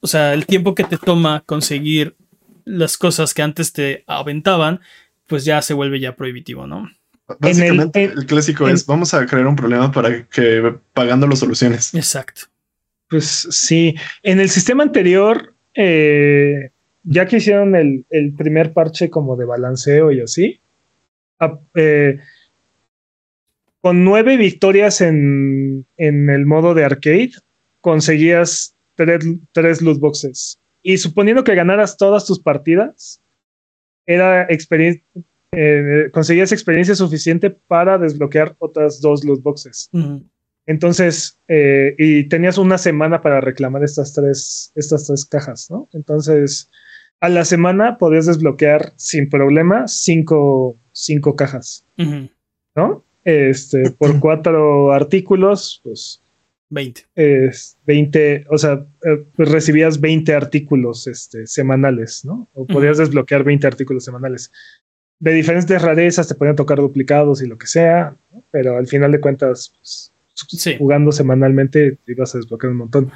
o sea, el tiempo que te toma conseguir las cosas que antes te aventaban, pues ya se vuelve ya prohibitivo, ¿no? Básicamente, el, clásico es: vamos a crear un problema para que pagando lo soluciones. Exacto. Pues sí. En el sistema anterior, eh, ya que hicieron el, primer parche como de balanceo y así, eh, con nueve victorias en, el modo de arcade, conseguías tres, tres loot boxes. Y suponiendo que ganaras todas tus partidas, era experiencia eh, conseguías experiencia suficiente para desbloquear otras dos loot boxes. Entonces, eh, y tenías una semana para reclamar estas tres, estas tres cajas, ¿no? Entonces, a la semana podías desbloquear sin problema cinco, cinco cajas, ¿no? Este, por cuatro artículos, pues 20. Es 20, o sea, eh, pues recibías 20 artículos este, semanales, ¿no? O podías desbloquear 20 artículos semanales. De diferentes rarezas te podían tocar duplicados y lo que sea, pero al final de cuentas, pues, jugando semanalmente ibas a desbloquear un montón.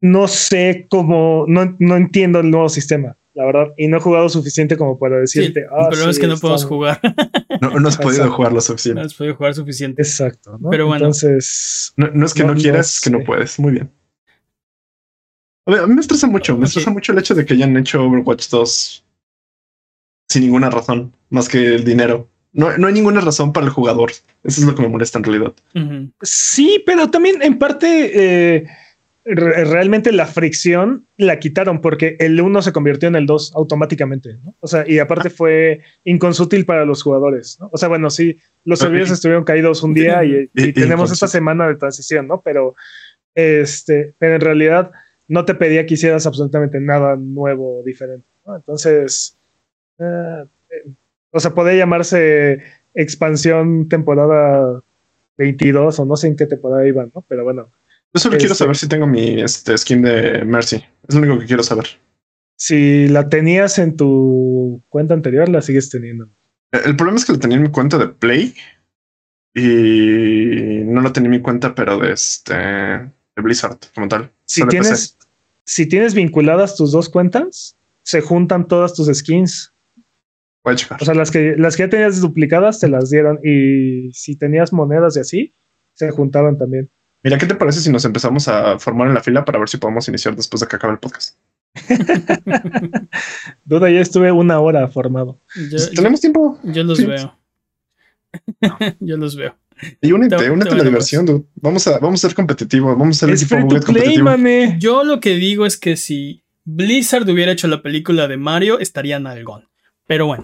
No sé cómo, no, no entiendo el nuevo sistema la verdad. Y no he jugado suficiente como para decirte. Ah, pero es que no podemos jugar. No, no has podido jugar lo suficiente. No has podido jugar suficiente. Exacto. Pero bueno. Entonces. No, es que no, quieras, es que no puedes. Muy bien. A, mí me estresa mucho. Me estresa mucho el hecho de que hayan hecho Overwatch 2 sin ninguna razón, más que el dinero. No, no hay ninguna razón para el jugador. Eso es lo que me molesta en realidad. Sí, pero también en parte. Eh, realmente la fricción la quitaron porque el 1 se convirtió en el 2 automáticamente, ¿no? O sea, y aparte ah. fue inconsútil para los jugadores, ¿no? O sea, bueno, sí, los servidores estuvieron caídos un día y, tenemos esta semana de transición, ¿no? Pero, este, pero en realidad no te pedía que hicieras absolutamente nada nuevo o diferente, ¿no? Entonces, eh, eh, o sea, podía llamarse expansión temporada 22 o no sé en qué temporada iban, ¿no? Pero bueno, yo solo quiero saber este si tengo mi este, skin de Mercy. Es lo único que quiero saber. Si la tenías en tu cuenta anterior, la sigues teniendo. El problema es que la tenía en mi cuenta de Play y no la tenía en mi cuenta, pero de este de Blizzard como tal. Si tienes, si tienes vinculadas tus dos cuentas, se juntan todas tus skins. Voy a checar. O sea, las que, las que ya tenías duplicadas te las dieron y si tenías monedas y así, se juntaban también. Mira, ¿qué te parece si nos empezamos a formar en la fila para ver si podemos iniciar después de que acabe el podcast? Duda, ya estuve una hora formado. ¿Tenemos tiempo? Yo los veo. yo los veo. Y únete, únete a la diversión, dude. Vamos a, vamos a ser competitivos, vamos a ser es equipo competitivo. Yo lo que digo es que si Blizzard hubiera hecho la película de Mario, estaría en algón. Pero bueno,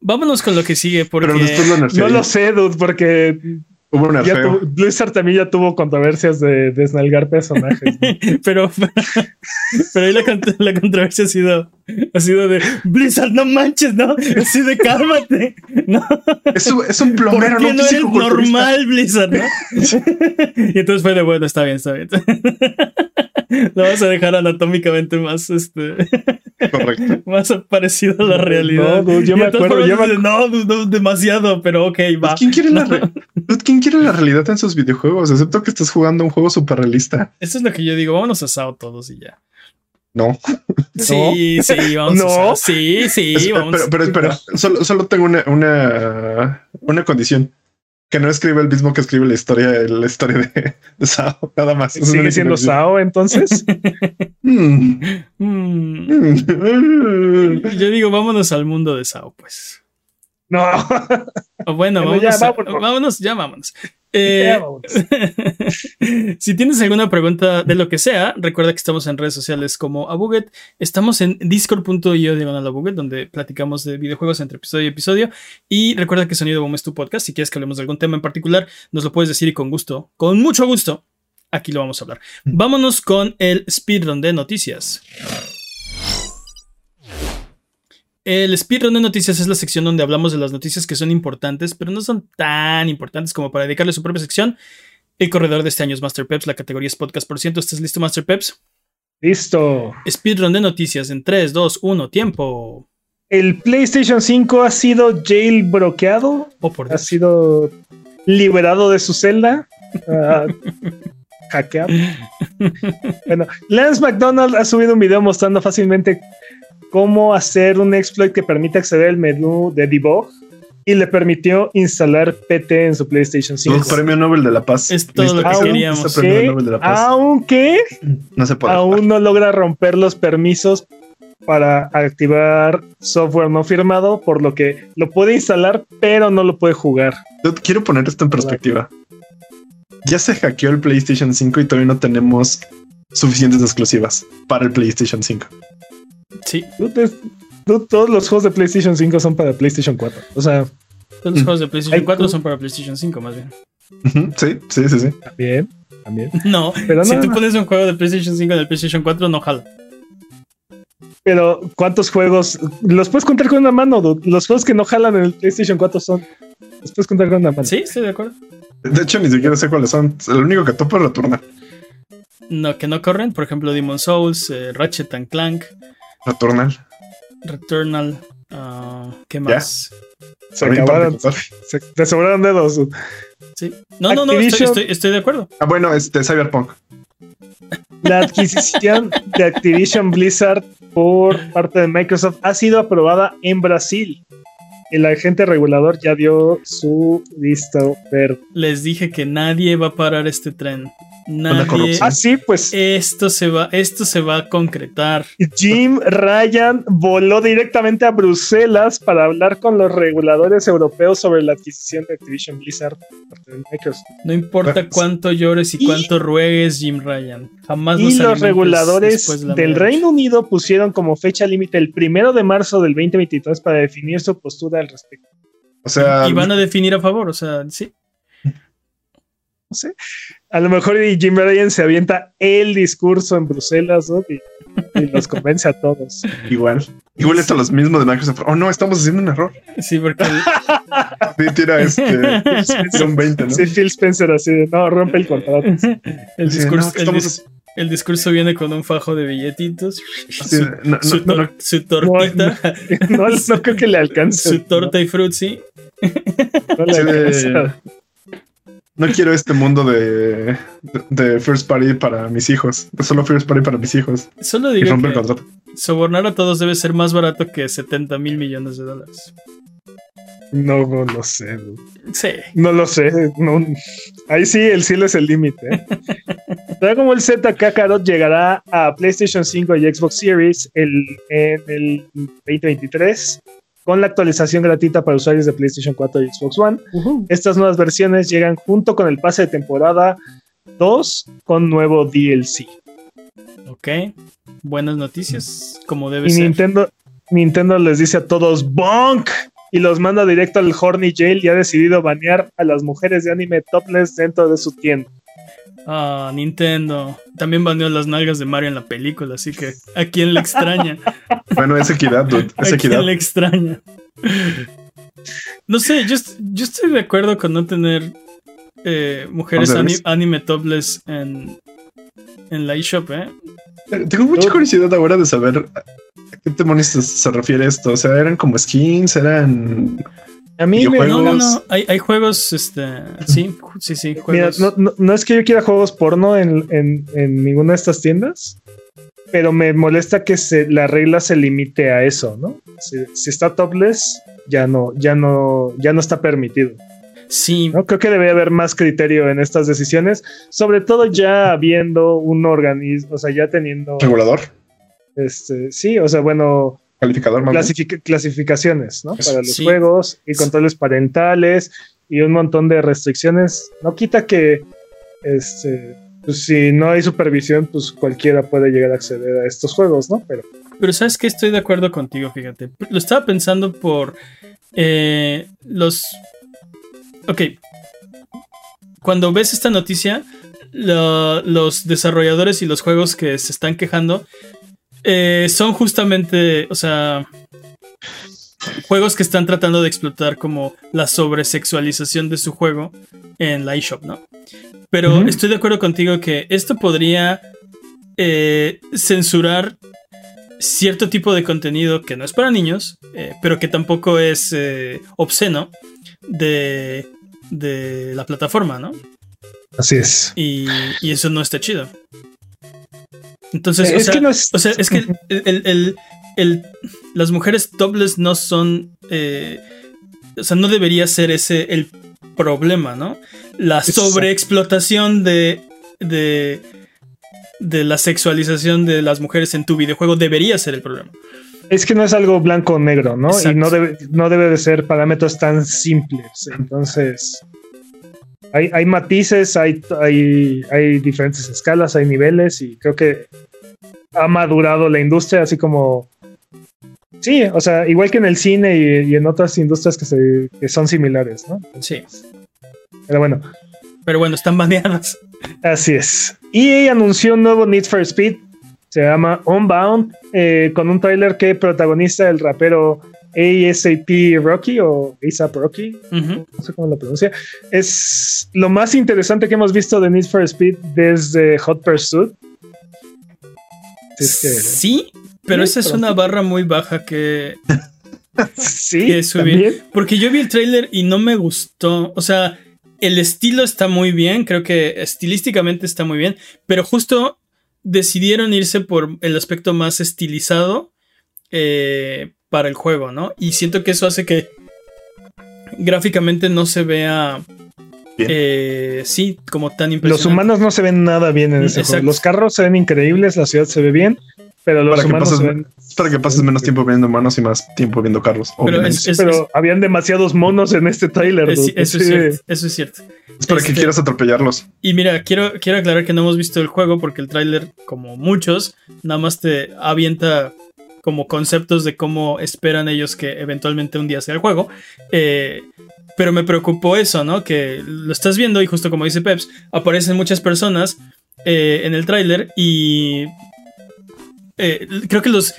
vámonos con lo que sigue porque no lo sé, dude, porque Blizzard también ya tuvo controversias de desnalgar personajes. pero, pero, ahí la, controversia ha sido, ha sido de Blizzard, no manches, ¿no? Así de cálmate. No. Es, un, es un plomero, ¿Por no, es normal, Blizzard, ¿no? y entonces fue de bueno, está bien, está bien. Lo vas a dejar anatómicamente más este. Correcto. Más parecido a la realidad. No, yo me acuerdo. Yo me... No, no, demasiado, pero ok, va. ¿Quién quiere la ¿Quién quiere la realidad en sus videojuegos? Excepto que estás jugando un juego súper realista. Eso es lo que yo digo. Vámonos a SAO todos y ya. No. Sí, sí, vamos no. a Sí, sí, vamos. Pero, espera, solo, solo tengo una, una, una condición que no escribe el mismo que escribe la historia, la historia de, Sao, nada más. ¿Sigue siendo Sao entonces? Hmm. Hmm. Yo digo, vámonos al mundo de Sao, pues. No. bueno, vámonos, ya vámonos. Eh, si tienes alguna pregunta de lo que sea, recuerda que estamos en redes sociales como Abuget. Estamos en discord.io diagonal Abuget, donde platicamos de videojuegos entre episodio y episodio. Y recuerda que Sonido Boom es tu podcast. Si quieres que hablemos de algún tema en particular, nos lo puedes decir y con gusto, con mucho gusto, aquí lo vamos a hablar. Vámonos con el speedrun de noticias. El speedrun de noticias es la sección donde hablamos de las noticias que son importantes, pero no son tan importantes como para dedicarle su propia sección. El corredor de este año es Master Peps, la categoría es podcast por ciento. ¿Estás listo, Master Peps? Listo. Speedrun de noticias en 3, 2, 1, tiempo. El PlayStation 5 ha sido jailbrokeado. Oh, por Ha sido liberado de su celda. Uh, hackeado. bueno, Lance McDonald ha subido un video mostrando fácilmente cómo hacer un exploit que permite acceder al menú de debug y le permitió instalar PT en su PlayStation 5. El premio Nobel de la Paz. Es todo lo que queríamos. Aunque no se puede aún no logra romper los permisos para activar software no firmado, por lo que lo puede instalar, pero no lo puede jugar. quiero poner esto en perspectiva. Ya se hackeó el PlayStation 5 y todavía no tenemos suficientes exclusivas para el PlayStation 5. Sí. todos los juegos de PlayStation 5 son para PlayStation 4. O sea, todos los juegos de PlayStation 4 son para PlayStation 5, más bien. Sí, sí, sí, sí. También, también. No, pero si tú pones un juego de PlayStation 5 en el PlayStation 4, no jala. Pero, ¿cuántos juegos? Los puedes contar con una mano, Los juegos que no jalan en el PlayStation 4 son. Los puedes contar con una mano. Sí, estoy de acuerdo. De hecho, ni siquiera sé cuáles son. El único que topo es Returnal. No, que no corren. Por ejemplo, Demon Souls, eh, Ratchet and Clank. Returnal. Returnal. Uh, ¿Qué más? Se acabaron. Se, te sobraron dedos. Sí. No, no, no, estoy, estoy, de acuerdo. Ah, bueno, este Cyberpunk. La adquisición de Activision Blizzard por parte de Microsoft ha sido aprobada en Brasil. El agente regulador ya dio su visto verde. Les dije que nadie va a parar este tren. Nadie. Ah, sí, pues. Esto se va, esto se va a concretar. Jim Ryan voló directamente a Bruselas para hablar con los reguladores europeos sobre la adquisición de Activision Blizzard. No importa cuánto llores y, cuánto ruegues, Jim Ryan. Jamás Y los reguladores del Reino Unido pusieron como fecha límite el primero de marzo del 2023 para definir su postura al respecto. O sea. Y van a definir a favor, o sea, sí. No sé. A lo mejor Jim Ryan se avienta el discurso en Bruselas y, los convence a todos. Igual. Igual esto los mismos de Microsoft. Oh, no, estamos haciendo un error. Sí, porque. sí, tira este. Son 20, ¿no? Sí, Phil Spencer así no, rompe el contrato. El discurso. el, discurso viene con un fajo de billetitos. su, su, tortita. No, no, creo que le alcance. Su torta y frutzi. No le. No quiero este mundo de, de, First Party para mis hijos. Solo First Party para mis hijos. Solo digo que sobornar a todos debe ser más barato que 70 mil millones de dólares. No, no lo sé. Sí. No lo sé. Ahí sí, el cielo es el límite. ¿eh? como el Z Kakarot llegará a PlayStation 5 y Xbox Series el, en el 2023 con la actualización gratuita para usuarios de PlayStation 4 y Xbox One. Estas nuevas versiones llegan junto con el pase de temporada 2 con nuevo DLC. Ok, buenas noticias, como debe y ser. Nintendo, Nintendo les dice a todos ¡Bonk! y los manda directo al Horny Jail y ha decidido banear a las mujeres de anime topless dentro de su tienda. Ah, Nintendo. También baneó las nalgas de Mario en la película, así que ¿a quién le extraña? bueno, es equidad, dude. Es ¿A quién le extraña? No sé, yo, yo estoy de acuerdo con no tener eh, mujeres anime topless en, en la eShop, ¿eh? Tengo mucha curiosidad ahora de saber a qué demonios se refiere esto. O sea, eran como skins, eran a mí me... No, no, no. Hay, hay, juegos, este... Sí, sí, sí. Juegos. Mira, no, no, es que yo quiera juegos porno en, en, en, ninguna de estas tiendas, pero me molesta que se, la regla se limite a eso, ¿no? Si, si, está topless, ya no, ya no, ya no está permitido. Sí. ¿no? Creo que debe haber más criterio en estas decisiones, sobre todo ya habiendo un organismo, o sea, ya teniendo... Regulador. Este, sí, o sea, bueno, Calificador clasificaciones, ¿no? Para los juegos y controles parentales y un montón de restricciones. No quita que este, pues, si no hay supervisión, pues cualquiera puede llegar a acceder a estos juegos, ¿no? Pero, Pero sabes que estoy de acuerdo contigo, fíjate. Lo estaba pensando por eh, los... Ok. Cuando ves esta noticia, los desarrolladores y los juegos que se están quejando eh, son justamente, o sea, juegos que están tratando de explotar como la sobresexualización de su juego en la eShop, ¿no? Pero estoy de acuerdo contigo que esto podría eh, censurar cierto tipo de contenido que no es para niños, eh, pero que tampoco es obsceno de, de, la plataforma, ¿no? Así es. Y, y eso no está chido. Entonces, es o, sea, que o sea, es que el, las mujeres topless no son. Eh, o sea, no debería ser ese el problema, ¿no? La sobreexplotación de, de, de la sexualización de las mujeres en tu videojuego debería ser el problema. Es que no es algo blanco o negro, ¿no? Y no debe, no debe de ser parámetros tan simples. Entonces, hay, matices, hay, hay, hay diferentes escalas, hay niveles y creo que ha madurado la industria, así como Sí, o sea, igual que en el cine y, en otras industrias que, se, son similares, ¿no? Sí. Pero bueno. Pero bueno, están baneadas. Así es. Y anunció un nuevo Need for Speed. Se llama Unbound, eh, con un trailer que protagoniza el rapero ASAP Rocky o ASAP Rocky, no sé cómo lo pronuncia. Es lo más interesante que hemos visto de Need for Speed desde Hot Pursuit. sí, pero esa es una barra muy baja que. sí, subir. Porque yo vi el trailer y no me gustó. O sea, el estilo está muy bien. Creo que estilísticamente está muy bien. Pero justo decidieron irse por el aspecto más estilizado eh, para el juego, ¿no? Y siento que eso hace que gráficamente no se vea. Eh, sí, como tan impresionante. Los humanos no se ven nada bien en ese juego. Los carros se ven increíbles, la ciudad se ve bien, pero los humanos se ven... para que pases menos tiempo viendo humanos y más tiempo viendo carros. Pero, habían demasiados monos en este trailer. eso, es cierto, eso es cierto. Es para que este, quieras atropellarlos. Y mira, quiero, quiero aclarar que no hemos visto el juego porque el tráiler, como muchos, nada más te avienta como conceptos de cómo esperan ellos que eventualmente un día sea el juego. Eh, pero me preocupó eso, ¿no? Que lo estás viendo y justo como dice Peps, aparecen muchas personas eh, en el tráiler y eh, creo que los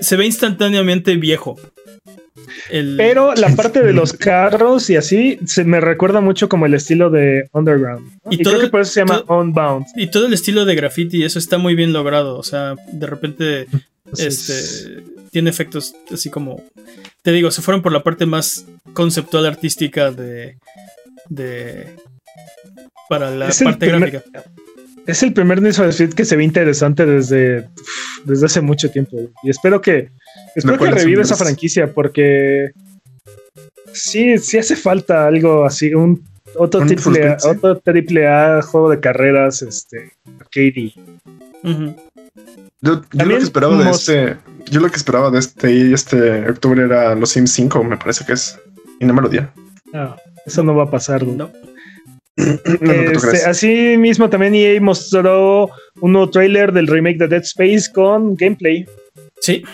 se, ve instantáneamente viejo. Pero la parte de los carros y así se me recuerda mucho como el estilo de Underground. Y, todo, creo que por eso se llama Unbound. Y todo el estilo de graffiti, eso está muy bien logrado. O sea, de repente este, tiene efectos así como. Te digo, se fueron por la parte más conceptual artística de. de para la parte gráfica. Es el primer Need for Speed que se ve interesante desde, desde hace mucho tiempo. Y espero que, espero que revive esa franquicia porque sí, sí hace falta algo así, un otro triple, a, otro triple A juego de carreras, este, arcade. Yo, lo que esperaba de este, yo lo que esperaba de este y este octubre era los Sims 5, me parece que es. Y no me lo. No, eso no va a pasar. No. Este, así mismo también EA mostró un nuevo trailer del remake de Dead Space con gameplay. Sí.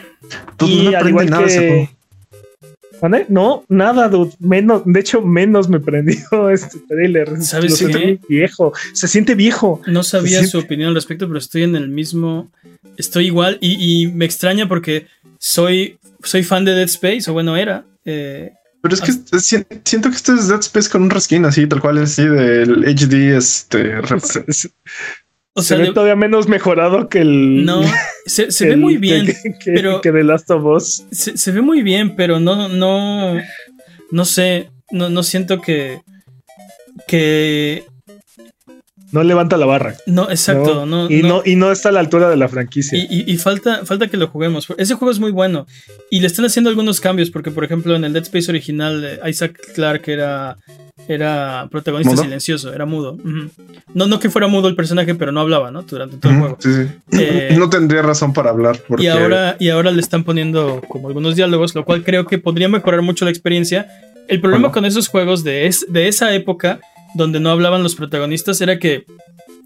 y al igual nada que... No, nada, dude. Menos, de hecho, menos me prendió este trailer. ¿Sabes qué? Viejo. Se siente viejo. No sabía su opinión al respecto, pero estoy en el mismo. Estoy igual y, me extraña porque soy, soy fan de Dead Space, o bueno, era. Eh, pero es que siento que esto es Dead Space con un reskin así, tal cual, así del HD, este. O sea, se ve todavía menos mejorado que el. No, se, ve muy bien. Que, pero que The Last of Us. Se, ve muy bien, pero no, no. No sé. No, no siento que. Que no levanta la barra. No, exacto. No, y, no, y no está a la altura de la franquicia. Y, falta, falta que lo juguemos. Ese juego es muy bueno. Y le están haciendo algunos cambios, porque por ejemplo en el Dead Space original, eh, Isaac Clarke era, era protagonista silencioso, era mudo. no, no que fuera mudo el personaje, pero no hablaba, ¿no? Durante todo el juego. Sí, sí. Eh, no tendría razón para hablar. Y, ahora, y ahora le están poniendo como algunos diálogos, lo cual creo que podría mejorar mucho la experiencia. El problema con esos juegos de, de esa época donde no hablaban los protagonistas era que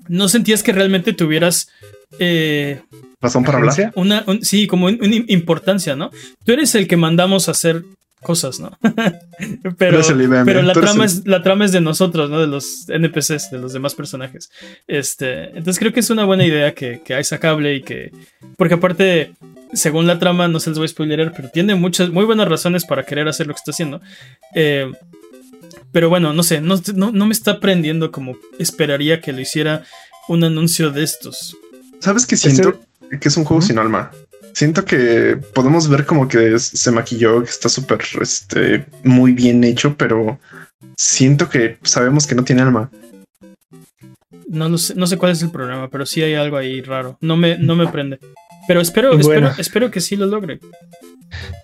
no sentías que realmente tuvieras eh, razón para hablar. Una, sí, como una importancia, ¿no? Tú eres el que mandamos a hacer cosas, ¿no? pero pero la, trama es, la trama es de nosotros, ¿no? De los NPCs, de los demás personajes. Este, entonces creo que es una buena idea que, que hay sacable y que... Porque aparte, según la trama, no se les voy a spoilerar, pero tiene muchas, muy buenas razones para querer hacer lo que está haciendo. Eh, pero bueno, no sé, no, me está aprendiendo como esperaría que lo hiciera un anuncio de estos. ¿Sabes que siento? Que es un juego sin alma. Siento que podemos ver como que se maquilló, que está súper, este, muy bien hecho, pero siento que sabemos que no tiene alma. No, no, sé, no sé cuál es el problema, pero sí hay algo ahí raro. No me, no me prende. Pero espero, espero, espero que sí lo logre.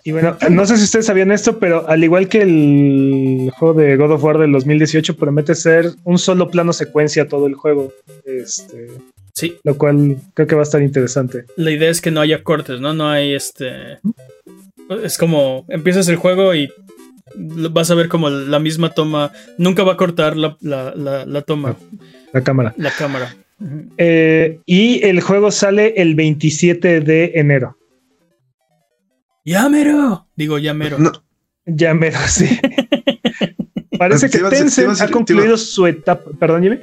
Y bueno, no sé si ustedes sabían esto, pero al igual que el juego de God of War del 2018, promete ser un solo plano secuencia todo el juego. Este, sí. Lo cual creo que va a estar interesante. La idea es que no haya cortes, ¿no? No hay este. Es como empiezas el juego y vas a ver como la misma toma. Nunca va a cortar la, toma. La cámara. La cámara. Eh, y el juego sale el 27 de enero. Llámero. Digo, llamero. No. Llamero, sí. Parece que Tencent ha concluido su etapa. Perdón, Jimmy.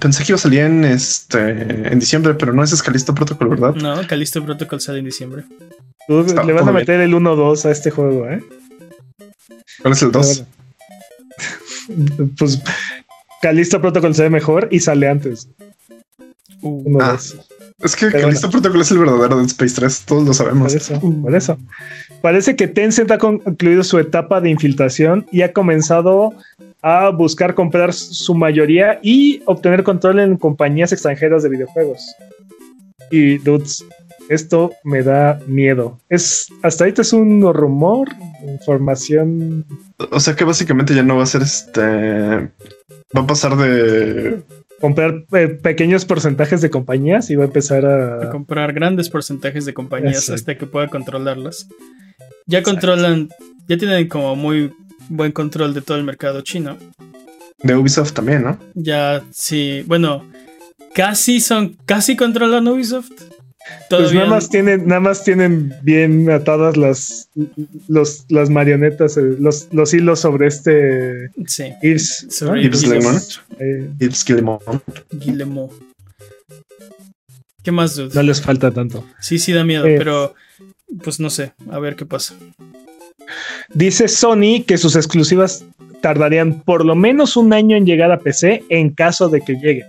Pensé que iba a salir en este en diciembre, pero no es Calisto Protocol, ¿verdad? No, Calisto Protocol sale en diciembre. le vas a meter el 1-2 a este juego, ¿eh? ¿Cuál es el 2? pues Calisto Protocol se ve mejor y sale antes. Uh, ah, es que Calisto Protocol es el verdadero Dead Space 3, todos lo sabemos. Por eso, por eso. Parece que Tencent ha concluido su etapa de infiltración y ha comenzado a buscar comprar su mayoría y obtener control en compañías extranjeras de videojuegos. Y dudes, esto me da miedo. Es hasta ahorita es un rumor, información. O sea que básicamente ya no va a ser este. Va a pasar de comprar eh, pequeños porcentajes de compañías y va a empezar a... a comprar grandes porcentajes de compañías hasta que pueda controlarlas. Ya controlan, ya tienen como muy buen control de todo el mercado chino. De Ubisoft también, ¿no? Ya, sí. Bueno, casi son, casi controlan Ubisoft. Pues nada más tienen, nada más tienen bien atadas las, los, las marionetas, eh, los, los hilos sobre este sí. Yves, Guillemot. ¿Qué más, dude? No les falta tanto. Sí, sí da miedo, eh. pero pues no sé, a ver qué pasa. Dice Sony que sus exclusivas tardarían por lo menos un año en llegar a PC en caso de que lleguen.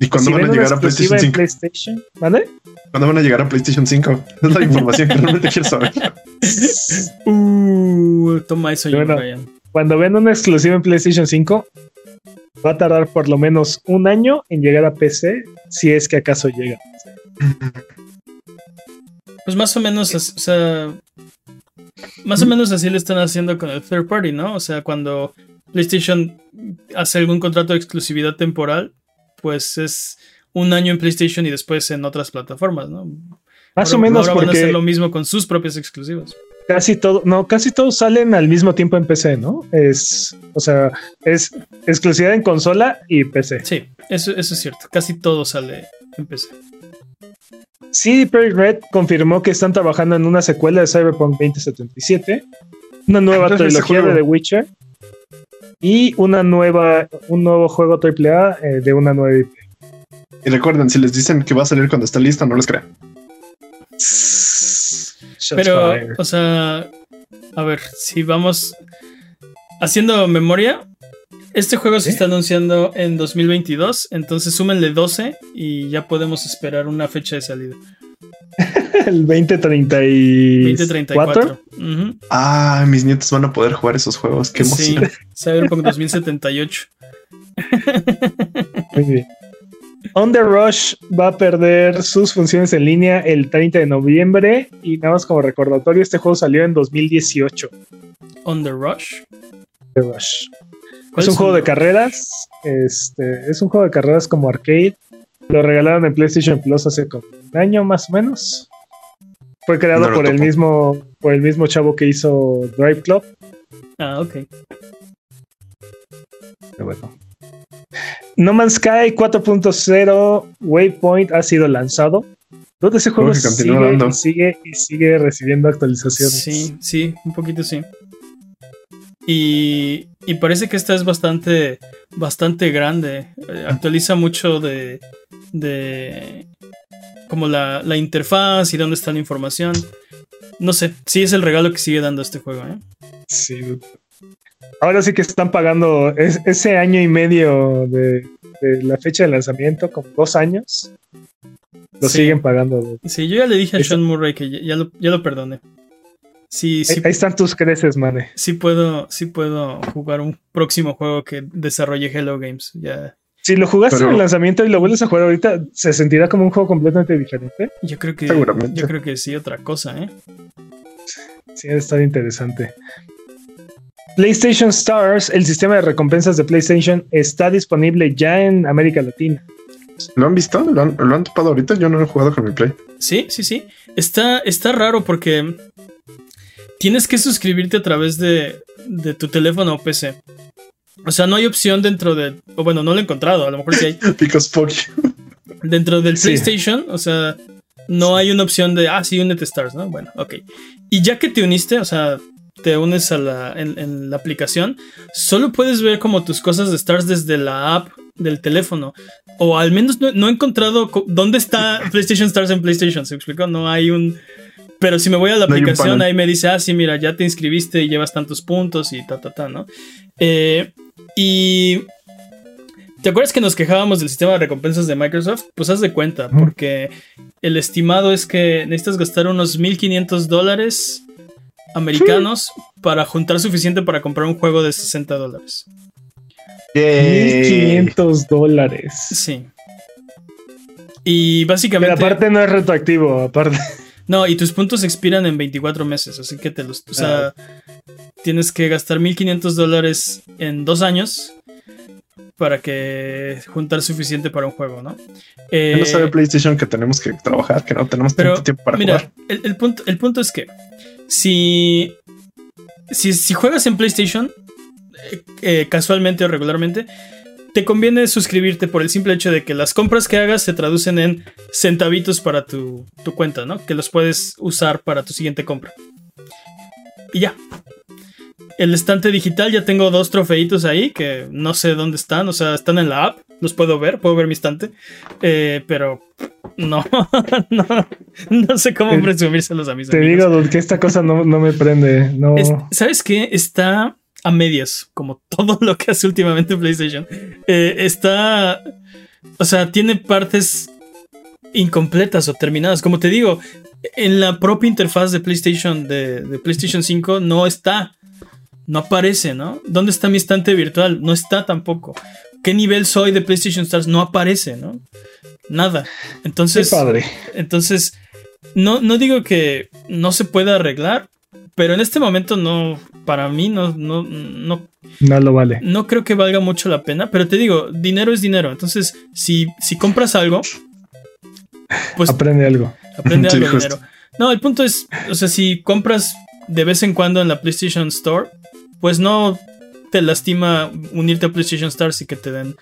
¿Y cuándo van a llegar a PlayStation 5? PlayStation? ¿Vale? ¿Cuándo van a llegar a PlayStation 5? Es la información que realmente quiero saber. Uh, toma eso, bueno, Cuando ven una exclusiva en PlayStation 5, va a tardar por lo menos un año en llegar a PC, si es que acaso llega. Pues más o menos, o sea, más o menos así lo están haciendo con el third party, ¿no? O sea, cuando PlayStation hace algún contrato de exclusividad temporal, pues es un año en PlayStation y después en otras plataformas, ¿no? Más o menos ahora van a hacer lo mismo con sus propios exclusivos. Casi todo, no, casi todos salen al mismo tiempo en PC, ¿no? Es, o sea, es exclusividad en consola y PC. Sí, eso, eso es cierto. Casi todo sale en PC. CD Projekt Red confirmó que están trabajando en una secuela de Cyberpunk 2077, una nueva trilogía de The Witcher y una nueva, un nuevo juego AAA eh, de una nueva IP. Y recuerden, si les dicen que va a salir cuando está lista, no les crean. Pero, o sea, a ver, si vamos haciendo memoria, este juego se está anunciando en 2022, entonces súmenle 12 y ya podemos esperar una fecha de salida. el 2034. Ah, mis nietos van a poder jugar esos juegos. Qué emoción. Sí, Cyberpunk 2078. Muy bien. On the Rush va a perder sus funciones en línea el 30 de noviembre y nada más como recordatorio, este juego salió en 2018. On the Rush. The Rush. Es un juego de carreras. Este, es un juego de carreras como arcade. Lo regalaron en PlayStation Plus hace como un año más o menos. Fue creado por el mismo por el mismo chavo que hizo Drive Club. Ah, ok. Pero bueno. No Man's Sky 4.0 Waypoint ha sido lanzado. Todo ese juego sigue y, sigue y sigue recibiendo actualizaciones. Sí, sí, un poquito sí. Y, y parece que esta es bastante, bastante grande. Eh, actualiza mucho de, de como la, la, interfaz y dónde está la información. No sé, sí es el regalo que sigue dando este juego. ¿eh? Sí. Ahora sí que están pagando ese año y medio de, la fecha de lanzamiento, como dos años. Lo siguen pagando. Sí, yo ya le dije a Sean Murray que ya, lo, ya lo perdoné. Sí, sí, ahí, están tus creces, mane. Sí puedo, sí puedo jugar un próximo juego que desarrolle Hello Games. Ya. Si lo jugaste en el lanzamiento y lo vuelves a jugar ahorita, ¿se sentirá como un juego completamente diferente? Yo creo que, yo creo que sí, otra cosa, ¿eh? Sí, está interesante. PlayStation Stars, el sistema de recompensas de PlayStation, está disponible ya en América Latina. ¿Lo han visto? ¿Lo han, topado ahorita? Yo no he jugado con mi Play. Sí, sí, sí. Está, está raro porque tienes que suscribirte a través de, de tu teléfono o PC. O sea, no hay opción dentro de. O bueno, no lo he encontrado. A lo mejor sí hay. Because fuck Dentro del PlayStation, o sea, No hay una opción de, ah, sí, únete Stars, ¿no? Bueno, ok. Y ya que te uniste, o sea, te unes a la, en, la aplicación, solo puedes ver como tus cosas de Stars desde la app del teléfono. O al menos no, he encontrado dónde está PlayStation Stars en PlayStation. ¿Se explicó? No hay un. Pero si me voy a la aplicación, ahí me dice, ah, sí, mira, ya te inscribiste y llevas tantos puntos y ta, ta, ta, ¿no? Eh, y. ¿Te acuerdas que nos quejábamos del sistema de recompensas de Microsoft? Pues haz de cuenta, porque el estimado es que necesitas gastar unos 1500 dólares americanos para juntar suficiente para comprar un juego de 60 dólares. 1500 dólares. Sí. Y básicamente. Pero aparte no es retroactivo, aparte. No, y tus puntos expiran en 24 meses, así que te los. O sea, tienes que gastar 1500 dólares en dos años para que juntar suficiente para un juego, ¿no? Eh, no sabe PlayStation que tenemos que trabajar, que no tenemos tanto tiempo para mira, El, punto, el punto es que si, si, juegas en PlayStation, eh, eh, casualmente o regularmente, te conviene suscribirte por el simple hecho de que las compras que hagas se traducen en centavitos para tu, tu cuenta, ¿no? Que los puedes usar para tu siguiente compra. Y ya, el estante digital ya tengo dos trofeitos ahí que no sé dónde están, o sea, están en la app, los puedo ver, puedo ver mi estante, eh, pero no, no, sé cómo presumírselos a mis te amigos. Te digo que esta cosa no, me prende, no. ¿Sabes qué? Está a medias, como todo lo que hace últimamente PlayStation. Eh, está, o sea, tiene partes incompletas o terminadas, como te digo. En la propia interfaz de PlayStation de, de PlayStation 5 no está no aparece, ¿no? ¿Dónde está mi estante virtual? No está tampoco. ¿Qué nivel soy de PlayStation Stars? No aparece, ¿no? Nada. Entonces. padre. Entonces, no, no digo que no se pueda arreglar, pero en este momento no. Para mí no, no, no. No lo vale. No creo que valga mucho la pena, pero te digo, dinero es dinero. Entonces, si, si compras algo, pues. Aprende algo. Aprende algo dinero. No, el punto es, o sea, si compras de vez en cuando en la PlayStation Store, pues no te lastima unirte a PlayStation Stars y que te den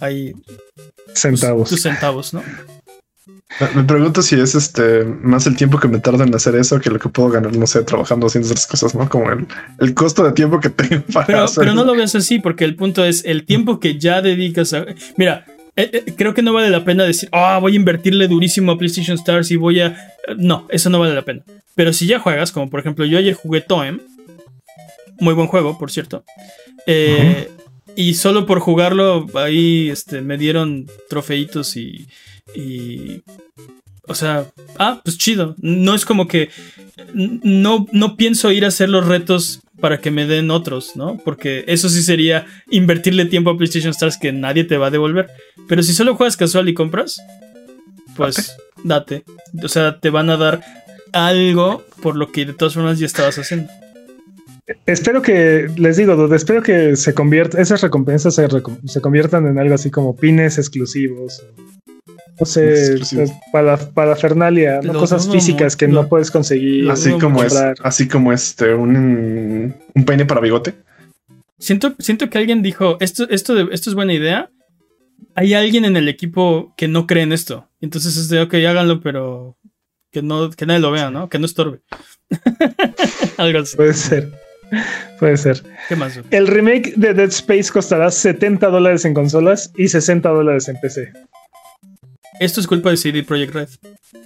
ahí centavos. Tus, centavos, ¿no? Me pregunto si es este más el tiempo que me tarda en hacer eso que lo que puedo ganar, no sé, trabajando haciendo esas cosas, ¿no? Como el, costo de tiempo que tengo para pero, Pero no lo veas así, porque el punto es el tiempo que ya dedicas a. Mira, eh, eh, creo que no vale la pena decir, ah, voy a invertirle durísimo a PlayStation Stars y voy a. No, eso no vale la pena. Pero si ya juegas, como por ejemplo, yo ayer jugué Toem, muy buen juego, por cierto. Eh, y solo por jugarlo, ahí este, me dieron trofeitos y, y. O sea, ah, pues chido. No es como que. No, no pienso ir a hacer los retos para que me den otros, ¿no? Porque eso sí sería invertirle tiempo a PlayStation Stars que nadie te va a devolver. Pero si solo juegas casual y compras, pues date. O sea, te van a dar algo por lo que de todas formas ya estabas haciendo. Espero que, les digo, dude, espero que se convierta, esas recompensas se, conviertan en algo así como pines exclusivos. No sé, para, para Fernalia, cosas físicas que no puedes conseguir. Así como es, así como este, un, un peine para bigote. Siento, siento que alguien dijo, esto, esto, de, esto es buena idea. Hay alguien en el equipo que no cree en esto. Entonces es de, ok, háganlo, pero que, no, que nadie lo vea, ¿no? Que no estorbe. Algo así. Puede ser. Puede ser. ¿Qué más? El remake de Dead Space costará 70 dólares en consolas y 60 dólares en PC. Esto es culpa de CD Projekt Red.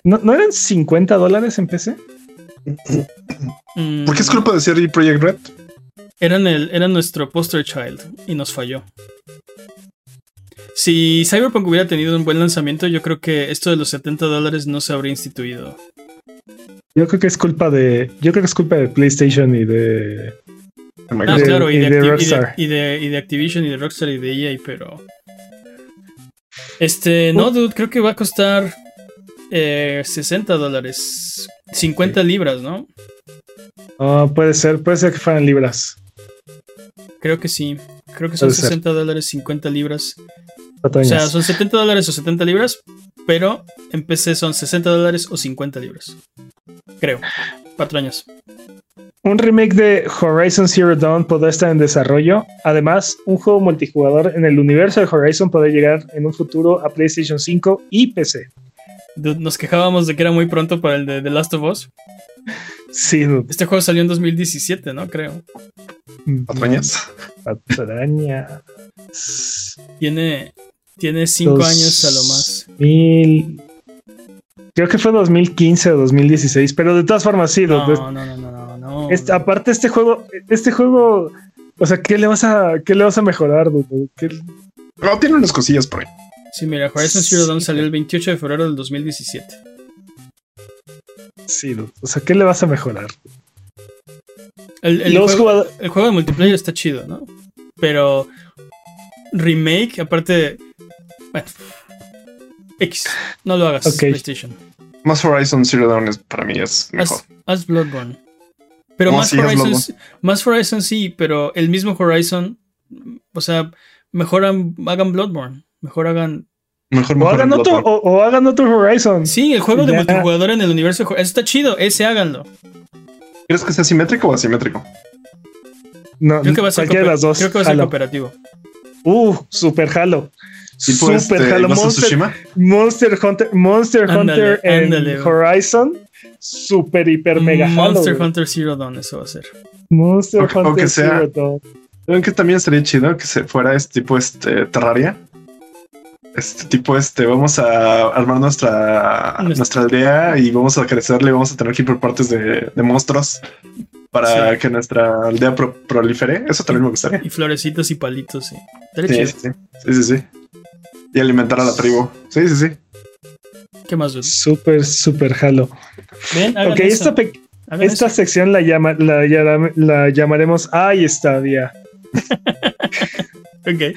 ¿No, eran 50 dólares en PC? ¿Por qué es culpa de CD Projekt Red? Eran, el, era nuestro poster child y nos falló. Si Cyberpunk hubiera tenido un buen lanzamiento, yo creo que esto de los 70 dólares no se habría instituido. Yo creo que es culpa de. Yo creo que es culpa de PlayStation y de. Ah, claro, y, de, Rockstar. Y de, Activision y de Rockstar y de EA, pero. Este, no, dude, creo que va a costar 60 eh, dólares. 50 libras, ¿no? Ah, puede ser, puede ser que fueran libras. Creo que sí. Creo que son 60 dólares, 50 libras. O sea, son 70 dólares o 70 libras, pero en PC son 60 dólares o 50 libras. Creo. Cuatro años. Un remake de Horizon Zero Dawn podrá estar en desarrollo. Además, un juego multijugador en el universo de Horizon podrá llegar en un futuro a PlayStation 5 y PC. nos quejábamos de que era muy pronto para el de The Last of Us. Sí, Este juego salió en 2017, ¿no? Creo. Patrañas. Patraña. Tiene, tiene cinco años a lo más. Mil... Creo que fue 2015 o 2016, pero de todas formas sí. No, no, no, no, no, este, aparte este juego, este juego, o sea, ¿qué le vas a, qué le vas a mejorar? No, tiene unas cosillas por ahí. Sí, mira, Horizon Zero Dawn salió el 28 de febrero del 2017. Sí, o sea, ¿qué le vas a mejorar? El, el, juego, el, juego, de multiplayer está chido, ¿no? Pero remake, aparte, bueno, X, no lo hagas, PlayStation. Más Horizon Zero Dawn es, para mí es mejor. Haz, Bloodborne. Pero más, Horizon, más Horizon sí, pero el mismo Horizon, o sea, mejor hagan Bloodborne, mejor hagan Mejor, o, hagan otro, o, hagan otro Horizon. Sí, el juego de multijugador en el universo. Eso está chido, ese háganlo. ¿Quieres que sea simétrico o asimétrico? No, creo que va a ser, las dos. Creo que va a ser cooperativo. Uh, super Halo. Super este, Halo. Monster, Monster, Hunter, Monster Hunter en Horizon. Super, hiper, mega Monster Hunter Zero Dawn, eso va a ser. Monster Hunter Zero Dawn. ¿Saben que también sería chido que se fuera este tipo este Terraria? este tipo, este, vamos a armar nuestra, nuestra aldea y vamos a crecerle, vamos a tener que ir por partes de, monstruos para que nuestra aldea prolifere. Eso también me gustaría. Y florecitos y palitos, sí. Sí, sí, sí, sí, Y alimentar a la tribu. Sí, sí, sí. ¿Qué más? Súper, súper jalo. Ven, ok, esta, esta sección la, llama, la, la llamaremos Ay, está, día. ok.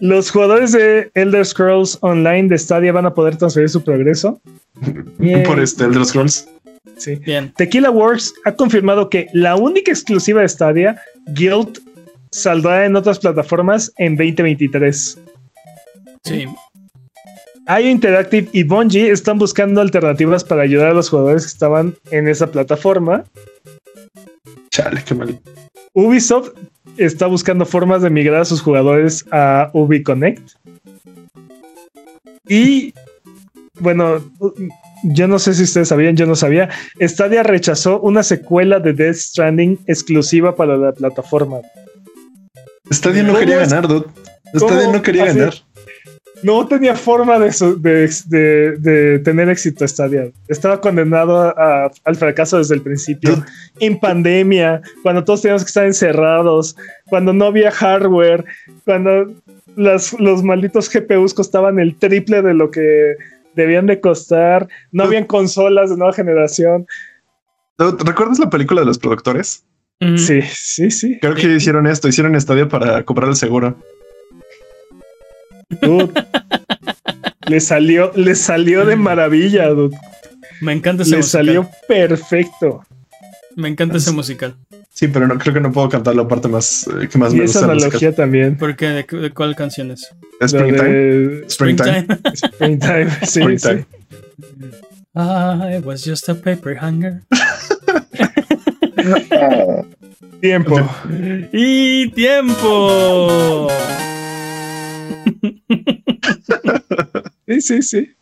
Los jugadores de Elder Scrolls Online de Stadia van a poder transferir su progreso. Por este Elder Scrolls. Sí. Bien. Tequila Works ha confirmado que la única exclusiva de Stadia, Guild, saldrá en otras plataformas en 2023. Sí. IO Interactive y Bungie están buscando alternativas para ayudar a los jugadores que estaban en esa plataforma. Chale, qué mal. Ubisoft está buscando formas de migrar a sus jugadores a UbiConnect. Y bueno, yo no sé si ustedes sabían, yo no sabía. Stadia rechazó una secuela de Death Stranding exclusiva para la plataforma. Stadia no quería ganar, dude. Stadia no quería ganar no tenía forma de, tener éxito Stadia. Estaba condenado al fracaso desde el principio. En pandemia, cuando todos teníamos que estar encerrados, cuando no había hardware, cuando los malditos GPUs costaban el triple de lo que debían de costar, no habían consolas de nueva generación. ¿Recuerdas la película de los productores? Sí, sí, sí. Creo que hicieron esto, hicieron Stadia para cobrar el seguro le salió, le salió de maravilla, Me encanta ese le salió perfecto. Me encanta ese musical. Sí, pero no creo que no puedo cantar la parte más eh, que más y esa analogía también. ¿Por qué? ¿De, cuál canción es? Springtime. Springtime. Springtime. Sí, Springtime. Ah, it was just a paper hanger. tiempo. Y tiempo. sí, sí, sí.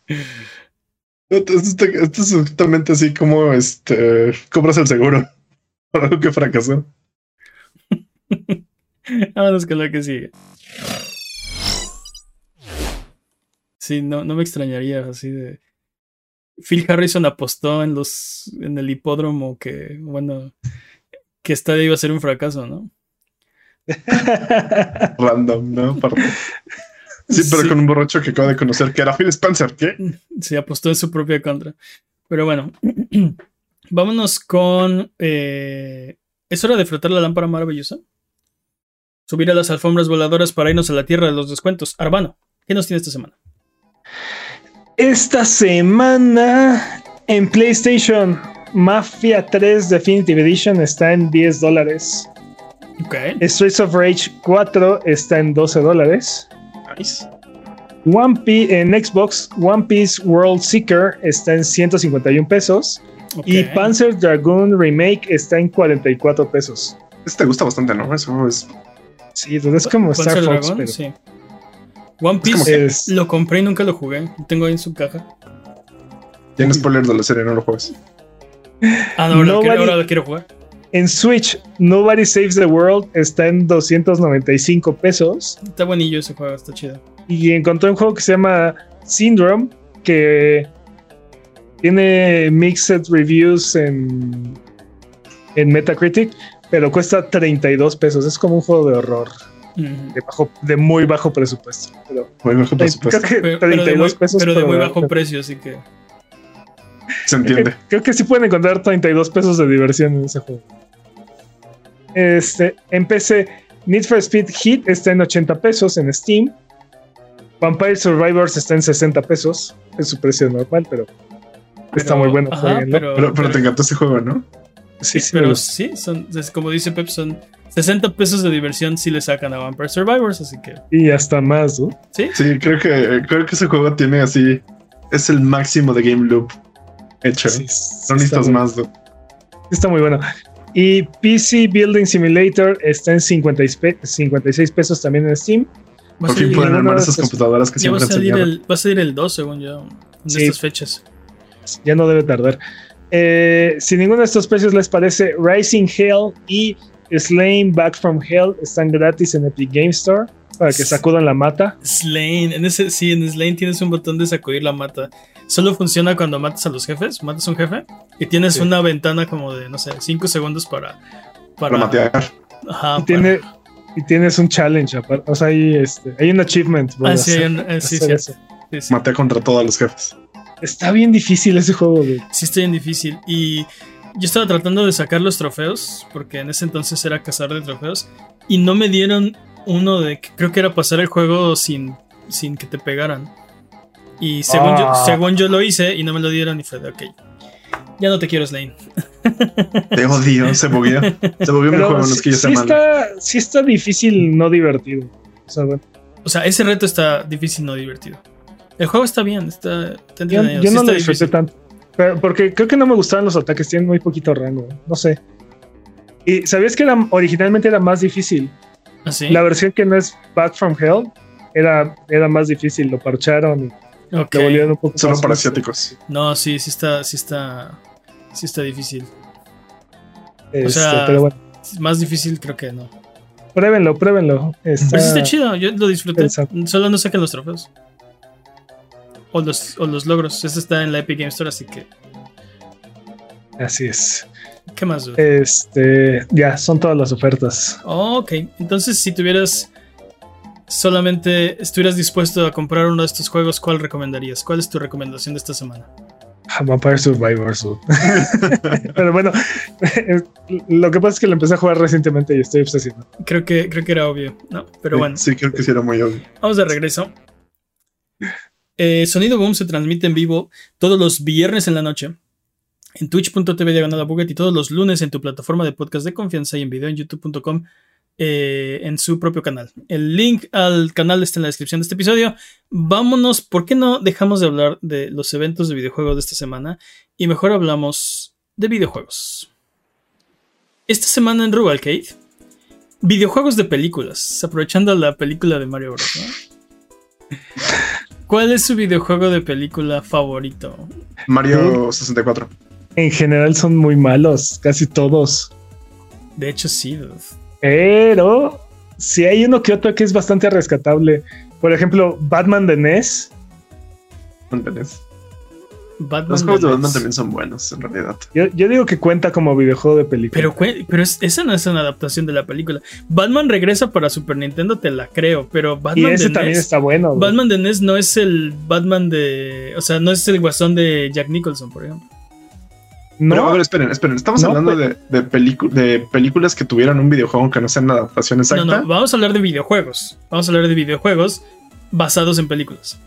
Esto, es exactamente así como este compras el seguro por algo que fracasó. Vámonos con lo que sigue. Sí, no, no me extrañaría así de. Phil Harrison apostó en los en el hipódromo que, bueno, que esta iba a ser un fracaso, ¿no? Random, ¿no? Sí, pero con un borracho que acaba de conocer que era Phil Spencer, ¿qué? Sí, apostó en su propia contra. Pero bueno, vámonos con... Eh, ¿Es hora de frotar la lámpara maravillosa? Subir a las alfombras voladoras para irnos a la tierra de los descuentos. Arbano, ¿qué nos tiene esta semana? Esta semana en PlayStation Mafia 3 Definitive Edition está en 10 dólares. Okay. Streets of Rage 4 está en 12 dólares. One Piece en Xbox, One Piece World Seeker está en 151 pesos. Y Panzer Dragoon Remake está en 44 pesos. Este te gusta bastante, ¿no? Eso es. Sí, es como Star Fox. pero... sí. One Piece lo compré y nunca lo jugué. Lo tengo ahí en su caja. Tiene spoiler de la serie, no lo juegas. Ah, no, no ahora lo quiero jugar. En Switch, Nobody Saves the World está en 295 pesos. Está buenillo ese juego, está chido. Y encontré un juego que se llama Syndrome, que tiene mixed reviews en, en Metacritic, pero cuesta 32 pesos. Es como un juego de horror. De, bajo, de muy bajo presupuesto. Pero, muy bajo presupuesto. Creo que 32 pesos. Pero de muy bajo precio, así que. Se entiende. Creo que, sí pueden encontrar 32 pesos de diversión en ese juego. Este, en PC, Need for Speed Heat está en 80 pesos en Steam. Vampire Survivors está en 60 pesos. Es su precio normal, pero, está muy bueno. pero, pero, te encantó ese juego, ¿no? Sí, sí. Pero sí, son, como dice Pep, son 60 pesos de diversión si le sacan a Vampire Survivors, así que. Y hasta más, ¿no? Sí. Sí, creo que, creo que ese juego tiene así. Es el máximo de Game Loop hecho. Sí, no necesitas más, ¿no? Está muy bueno. Y PC Building Simulator está en 56 pesos también en Steam. Por fin pueden armar esas computadoras que siempre va a salir el, Va a salir el 2, según yo, en estas fechas. Ya no debe tardar. Eh, si ninguno de estos precios les parece, Rising Hell y Slain Back from Hell están gratis en Epic Game Store para que sacudan la mata. Slain, en ese, sí, en Slain tienes un botón de sacudir la mata. Solo funciona cuando matas a los jefes, matas a un jefe y tienes una ventana como de, no sé, 5 segundos para... Para, matear. Ajá. Y, tiene, y tienes un challenge, o sea, hay, este, hay un achievement. Ah, sí, eh, sí, sí, sí, Maté contra todos los jefes. Está bien difícil ese juego, güey. Sí, está bien difícil. Y yo estaba tratando de sacar los trofeos, porque en ese entonces era cazar de trofeos, y no me dieron uno de que creo que era pasar el juego sin, sin que te pegaran. Y según, yo, ah. según yo lo hice y no me lo dieron y fue de ok. Ya no te quiero, Slane. Te odio, se movió. Se movió mi juego, no es que yo sí está, sí está difícil, no divertido. O sea, bueno. o sea, ese reto está difícil, no divertido. El juego está bien, está. yo, no lo disfruté tanto. porque creo que no me gustaban los ataques, tienen muy poquito rango. No sé. Y sabías que era, originalmente era más difícil. ¿Ah, sí? La versión que no es Back from Hell era, era más difícil, lo parcharon y lo volvieron un poco Solo para asiáticos. No, sí, sí está, sí está. Sí está difícil. o este, sea, pero bueno. más difícil creo que no. Pruébenlo, pruébenlo. Está pero sí está chido, yo lo disfruté. Solo no saquen los trofeos o los, o los logros. Eso está en la Epic Game Store, así que. Así es. ¿Qué más? Este, ya, son todas las ofertas. ok, entonces si tuvieras solamente estuvieras dispuesto a comprar uno de estos juegos, ¿cuál recomendarías? ¿Cuál es tu recomendación de esta semana? Vampire Survivors. Pero bueno, lo que pasa es que lo empecé a jugar recientemente y estoy obsesionado. Creo que, creo que era obvio, ¿no? Pero bueno. Sí, creo que sí era muy obvio. Vamos de regreso. Eh, Sonido Boom se transmite en vivo todos los viernes en la noche en twitch.tv diagonal buget y todos los lunes en tu plataforma de podcast de confianza y en video en youtube.com eh, en su propio canal. El link al canal está en la descripción de este episodio. Vámonos, ¿por qué no dejamos de hablar de los eventos de videojuegos de esta semana y mejor hablamos de videojuegos? Esta semana en Rubalcade, videojuegos de películas, aprovechando la película de Mario Bros. ¿Cuál es su videojuego de película favorito? Mario 64. En general son muy malos, casi todos. De hecho, sí. Pero si hay uno que otro que es bastante rescatable. Por ejemplo, Batman de NES. Batman de NES. Los juegos de, Batman también son buenos, en realidad. Yo, digo que cuenta como videojuego de película. Pero, pero esa no es una adaptación de la película. Batman regresa para Super Nintendo, te la creo, pero Batman y ese también e está bueno. Batman de NES no es el Batman de. O sea, no es el guasón de Jack Nicholson, por ejemplo. No. Pero a ver, esperen, esperen. Estamos hablando pues- de, de, películas que tuvieran un videojuego que no sean adaptación exacta. No, no, vamos a hablar de videojuegos. Vamos a hablar de videojuegos basados en películas.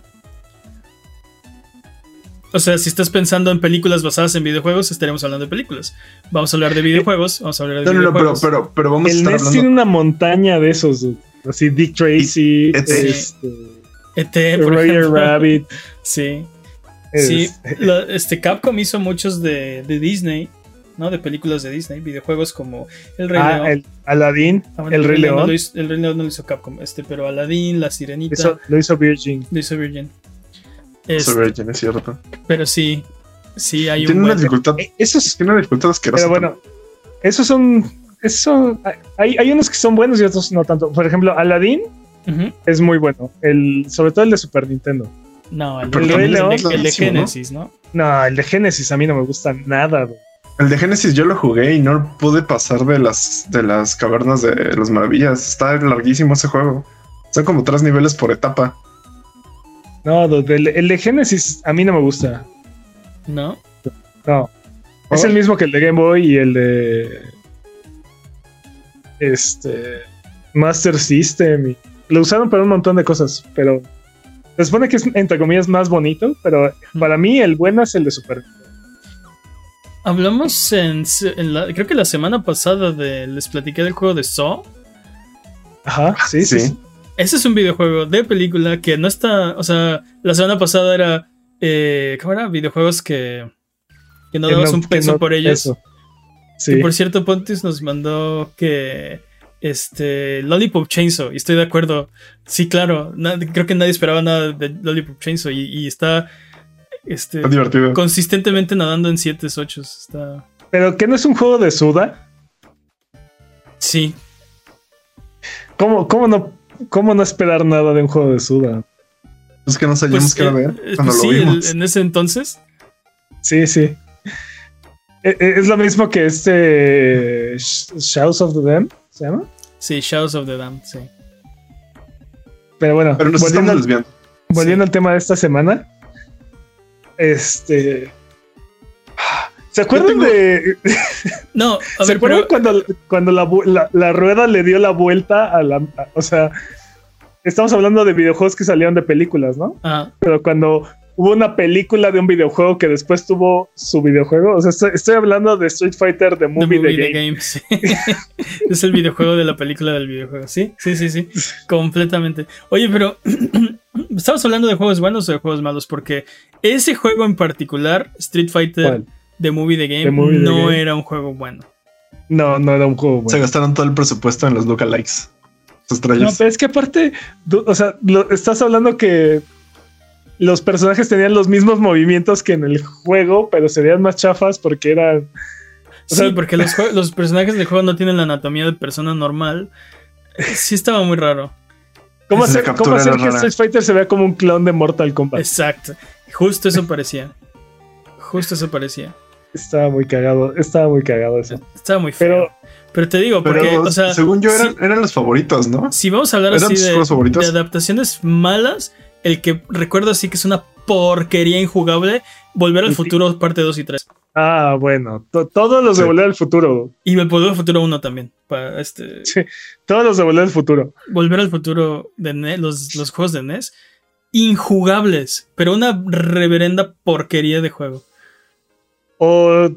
O sea, si estás pensando en películas basadas en videojuegos, estaremos hablando de películas. Vamos a hablar de videojuegos, vamos a hablar de no, videojuegos. No, pero, pero, pero vamos El a estar tiene una montaña de esos, así Dick Tracy, ET, este, Roger Rabbit. Sí. Sí, este Capcom hizo muchos de, de, Disney, ¿no? De películas de Disney, videojuegos como El Rey ah, León. El Aladdin, ah, el, Rey León. el Rey León no lo hizo Capcom, este, pero Aladdin, La Sirenita. lo hizo Virgin. Lo hizo Virgin. Este, Virgin, es cierto. Pero sí. Sí, hay Tiene un una buen- dificultad. Eh, Esos, Tiene una dificultad asquerosa. pero bueno, esos son, esos, hay, hay unos que son buenos y otros no tanto. Por ejemplo, Aladdin es muy bueno, el, sobre todo el de Super Nintendo. No, el, Pero el- también el- es el- el de. Genesis, ¿no? No, el de Genesis a mí no me gusta nada. güey. El de Genesis yo lo jugué y no pude pasar de las de las cavernas de las maravillas. Está larguísimo ese juego. Son como tres niveles por etapa. No, el, el de Genesis a mí no me gusta. No. No. Es Oh. el mismo que el de Game Boy y el de. Este. Master System. y- lo usaron para un montón de cosas, pero. Se supone que es, entre comillas, más bonito, pero para mí el bueno es el de Super. Hablamos en, en la, creo que la semana pasada de, les platiqué del juego de Saw. Ajá, sí, sí. Ese es un videojuego de película que no está, o sea, la semana pasada era, eh, ¿cómo era? Videojuegos que, que no dabas no- un peso no- por ellos. eso. Y Sí. por cierto, Pontius nos mandó que este Lollipop Chainsaw, y estoy de acuerdo. Sí, claro, creo que nadie esperaba nada de Lollipop Chainsaw y, y está este, Está divertido. consistentemente nadando en 7 8 Está. Pero que no es un juego de Suda. Sí, ¿Cómo, cómo, no, ¿Cómo no esperar nada de un juego de Suda? Es que no sabíamos pues, qué era eh, ver eh, cuando pues lo sí, el- vimos. en ese entonces. Sí, sí. Eh, eh, Es lo mismo que este Sh- Shadows of the Dam, ¿se llama? Sí, Shadows of the Dam, sí. Pero bueno, Pero nos volviendo, estamos al, desviando. volviendo Sí. al tema de esta semana. Este. ¿Se acuerdan tengo- de. No, a ¿Se ver, acuerdan pero. cuando, cuando la, la- la rueda le dio la vuelta a la. a- o sea, estamos hablando de videojuegos que salieron de películas, ¿no? Ah, Pero cuando hubo una película de un videojuego que después tuvo su videojuego, o sea, estoy, estoy hablando de Street Fighter, The The Movie, Movie, The The Game. Game, sí. es el videojuego de la película del videojuego. Sí, sí, sí, sí. Completamente. Oye, pero. ¿Estamos hablando de juegos buenos o de juegos malos? Porque ese juego en particular, Street Fighter ¿Cuál? The Movie The Game, The Movie, The no Game. era un juego bueno. No, no era un juego bueno. Se gastaron todo el presupuesto en los lookalikes. No, pero es que aparte, o sea, lo- estás hablando que los personajes tenían los mismos movimientos que en el juego, pero serían más chafas porque eran. O sí, porque los, personajes del juego no tienen la anatomía de persona normal. Sí, estaba muy raro. ¿Cómo hacer, cómo hacer que. Street Fighter se vea como un clon de Mortal Kombat? Exacto. Justo eso parecía. Justo eso parecía. Estaba muy cagado, estaba muy cagado eso. Estaba muy feo. Pero Pero te digo, Pero porque, o sea, según yo eran, si- eran los favoritos, ¿no? Si vamos a hablar ¿Eran así de adaptaciones malas, el que recuerdo así que es una porquería injugable, Volver al sí. Futuro parte 2 y 3. Ah, bueno, to- todos los de Sí. Volver al Futuro. Y Volver al Futuro 1 también. Para este, Sí, todos los de Volver al Futuro. Volver al Futuro de NES, los, los juegos de NES, injugables, pero una reverenda porquería de juego. O.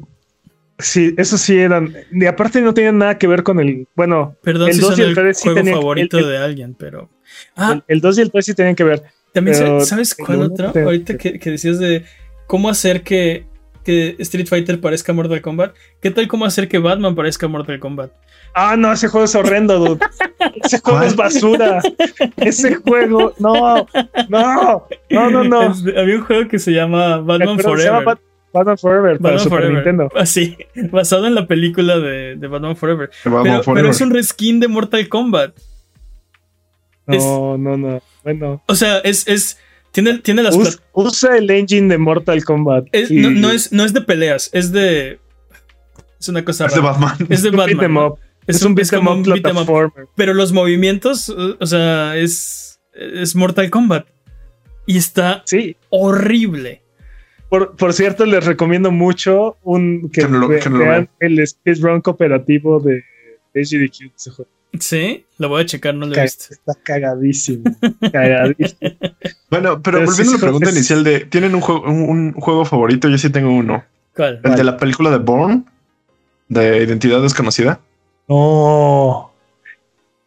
Sí, eso sí eran. Y aparte no tenían nada que ver con el. Bueno, Perdón El si 2 son y el el 3 sí tenían- favorito el- el- de alguien, pero... Ah, el, el 2 y el 3 sí tenían que ver. También, Pero ¿sabes cuál te- Ahorita que, que decías de cómo hacer que, que Street Fighter parezca Mortal Kombat. ¿Qué tal cómo hacer que Batman parezca Mortal Kombat? Ah, no, ese juego es horrendo, dude. Ese juego ¿Cuál? es basura. Ese juego, no, no, no, no, no. Es- había un juego que se llama Batman Pero se llama Forever. Bat- Batman Forever para Batman Super Forever. Nintendo. Así, basado en la película de, de Batman Forever. Batman Pero, pero Forever. es un reskin de Mortal Kombat. No, no, no. Bueno, O sea, es. es tiene, tiene las. us- plat- usa el engine de Mortal Kombat. es- y- no, no es, no es de peleas, es de. Es una cosa Es de rara. Batman. Es de Batman. em. Es, Es un beat como up un beat 'em up. platformer. Pero los movimientos, o sea, es. Es Mortal Kombat. Y está Sí. horrible. Por, por cierto, les recomiendo mucho un que, Que no lo- ve- que no lo vean el speedrun cooperativo de HDQ. Sí, lo voy a checar, no lo he visto. Está cagadísimo. cagadísimo. Bueno, pero Pero volviendo sí, a la pregunta es- inicial de ¿tienen un juego, un, un juego favorito? Yo sí tengo uno. ¿Cuál? El Vale. de la película de Bourne, de Identidad Desconocida. No.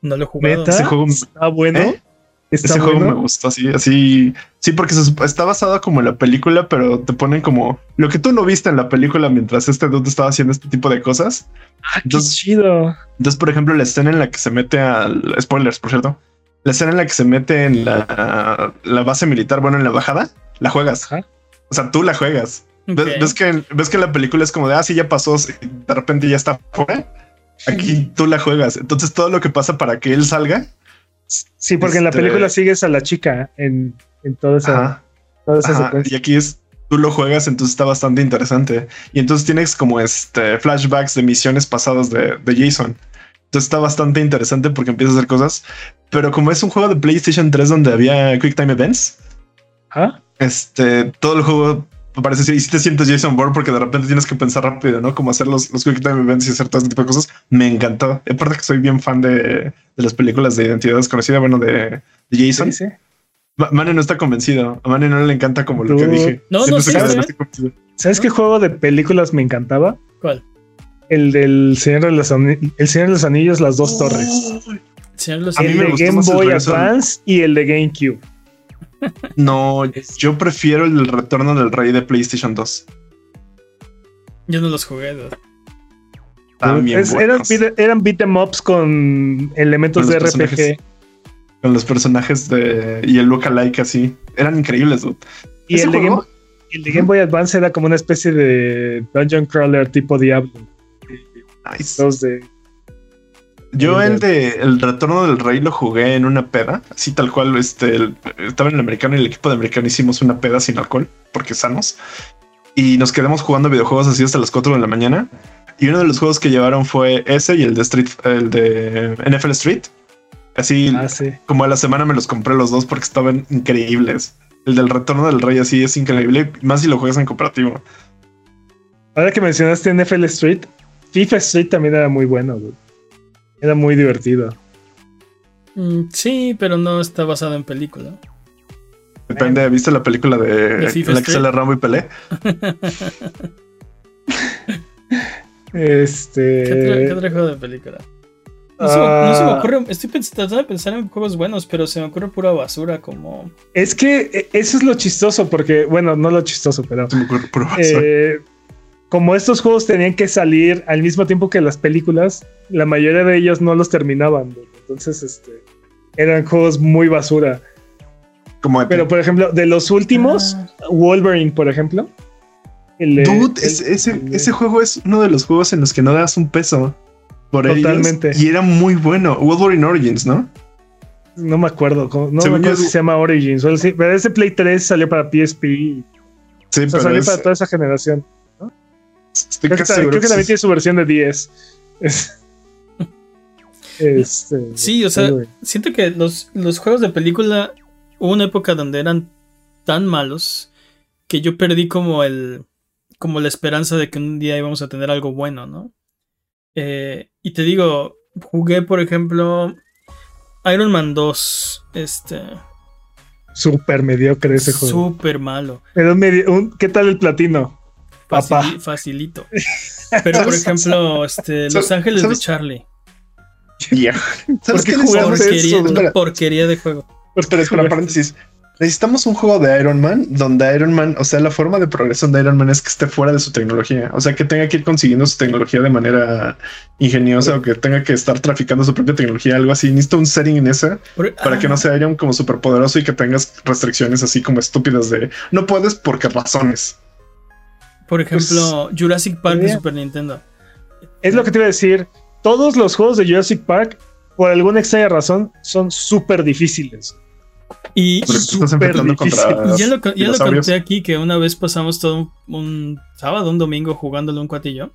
No lo he jugado. ¿Neta? Ese juego, Está bueno. ¿Eh? Está ese juego bueno. me gustó así, así. Sí, porque está basado como en la película, pero te ponen como lo que tú no viste en la película mientras este dude estaba haciendo este tipo de cosas. Ah, qué Entonces- chido. Entonces, por ejemplo, la escena en la que se mete al. Spoilers, por cierto. La escena en la que se mete en la, la base militar, bueno, en la bajada, la juegas. Ajá. O sea, tú la juegas. ¿Ves, que, ¿Ves que la película es como de, ah, sí, ya pasó, de repente ya está fuera? Aquí tú la juegas. Entonces todo lo que pasa para que él salga. Sí, porque en la este, película sigues a la chica en, en toda esa, Y aquí es, tú lo juegas, entonces está bastante interesante. Y entonces tienes como este flashbacks de misiones pasadas de, de Jason. Entonces está bastante interesante porque empiezas a hacer cosas. Pero como es un juego de PlayStation 3 donde había Quick Time Events, ¿Ah? este, todo el juego parece si te sientes Jason Bourne porque de repente tienes que pensar rápido, ¿no? Como hacer los, los quick time events y hacer todo ese tipo de cosas. Me encantó. Aparte que soy bien fan de, de las películas de identidad desconocida, bueno, de, de Jason. Sí, sí. Mane no está convencido. A Mane no le encanta como lo que dije. No, no, ¿Sabes qué juego de películas me encantaba? ¿Cuál? El del Señor de los, el Señor de los Anillos, las dos torres. Señor de los el de Game Boy Advance y el de GameCube. No, yo prefiero el retorno del rey de PlayStation 2. Yo no los jugué. También eran, eran beat em ups con elementos de RPG. Con los personajes de y el lookalike así. Eran increíbles, Y el de, Game, el de, Game, Boy Advance era como una especie de dungeon crawler tipo Diablo. Nice. de yo el de El Retorno del Rey lo jugué en una peda, así tal cual, este, estaba en el americano y el equipo de americano hicimos una peda sin alcohol, porque sanos, y nos quedamos jugando videojuegos así hasta las 4 de la mañana. Y uno de los juegos que llevaron fue ese y el de Street, el de NFL Street. Así ah, como a la semana me los compré los dos porque estaban increíbles. El del Retorno del Rey así es increíble, más si lo juegas en cooperativo. Ahora que mencionaste NFL Street, FIFA Street también era muy bueno. Era muy divertido. Mm, sí, pero no está basado en película. Depende, ¿viste la película de, la que sale Rambo y Pelé? este. ¿Qué otro, juego de película? No, se, me, ah. ocurre. Estoy tratando de pensar en juegos buenos, pero se me ocurre pura basura como. Es que e, eso es lo chistoso, porque, bueno, no lo chistoso, pero. Se me ocurre pura basura. Eh, como estos juegos tenían que salir al mismo tiempo que las películas, la mayoría de ellos no los terminaban. Entonces, este, eran juegos muy basura. Como Pero, por ejemplo, de los últimos, ah. Wolverine, por ejemplo. Dude, ese, juego es uno de los juegos en los que no das un peso por Totalmente. y era muy bueno. Wolverine Origins, ¿no? No me acuerdo. No me acuerdo si se llama Origins. Pero ese Play 3 salió para PSP. Sí, pero salió para toda esa generación creo, que, también tiene su versión de 10. Este, sí, o sea, siento que los, los juegos de película hubo una época donde eran tan malos que yo perdí como el como la esperanza de que un día íbamos a tener algo bueno, ¿no? Eh, y te digo, jugué, por ejemplo, Iron Man 2, este... Súper mediocre ese juego. Súper malo. Pero ¿qué tal el platino? Facilito. Pero por ejemplo, este, Los Ángeles de Charlie. ¿Sabes qué porquería, una porquería de juego. Espera, espera, paréntesis. Necesitamos un juego de Iron Man donde Iron Man, o sea, la forma de progresión de Iron Man es que esté fuera de su tecnología. O sea, que tenga que ir consiguiendo su tecnología de manera ingeniosa o que tenga que estar traficando su propia tecnología, algo así. Necesito un setting en ese para que no sea Iron como súper poderoso y que tengas restricciones así como estúpidas de no puedes porque razones. Por pues, ejemplo, Jurassic Park de Super Nintendo. Es lo que te iba a decir. Todos los juegos de Jurassic Park, por alguna extraña razón, son súper difíciles. Y, super ya lo, conté aquí que una vez pasamos todo un, sábado, un domingo jugándolo un cuatillo.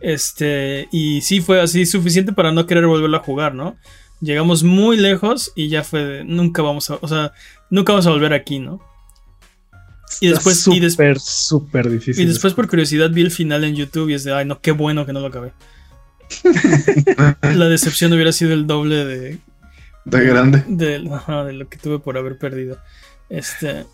Este, y sí fue así suficiente para no querer volverlo a jugar, ¿no? Llegamos muy lejos y ya fue, nunca vamos a, o sea, nunca vamos a volver aquí, ¿no? Y después, súper, súper difícil. Y después, por curiosidad, vi el final en YouTube y es de, ay, no, qué bueno que no lo acabé. la decepción hubiera sido el doble de. De grande. De, lo que tuve por haber perdido. Este.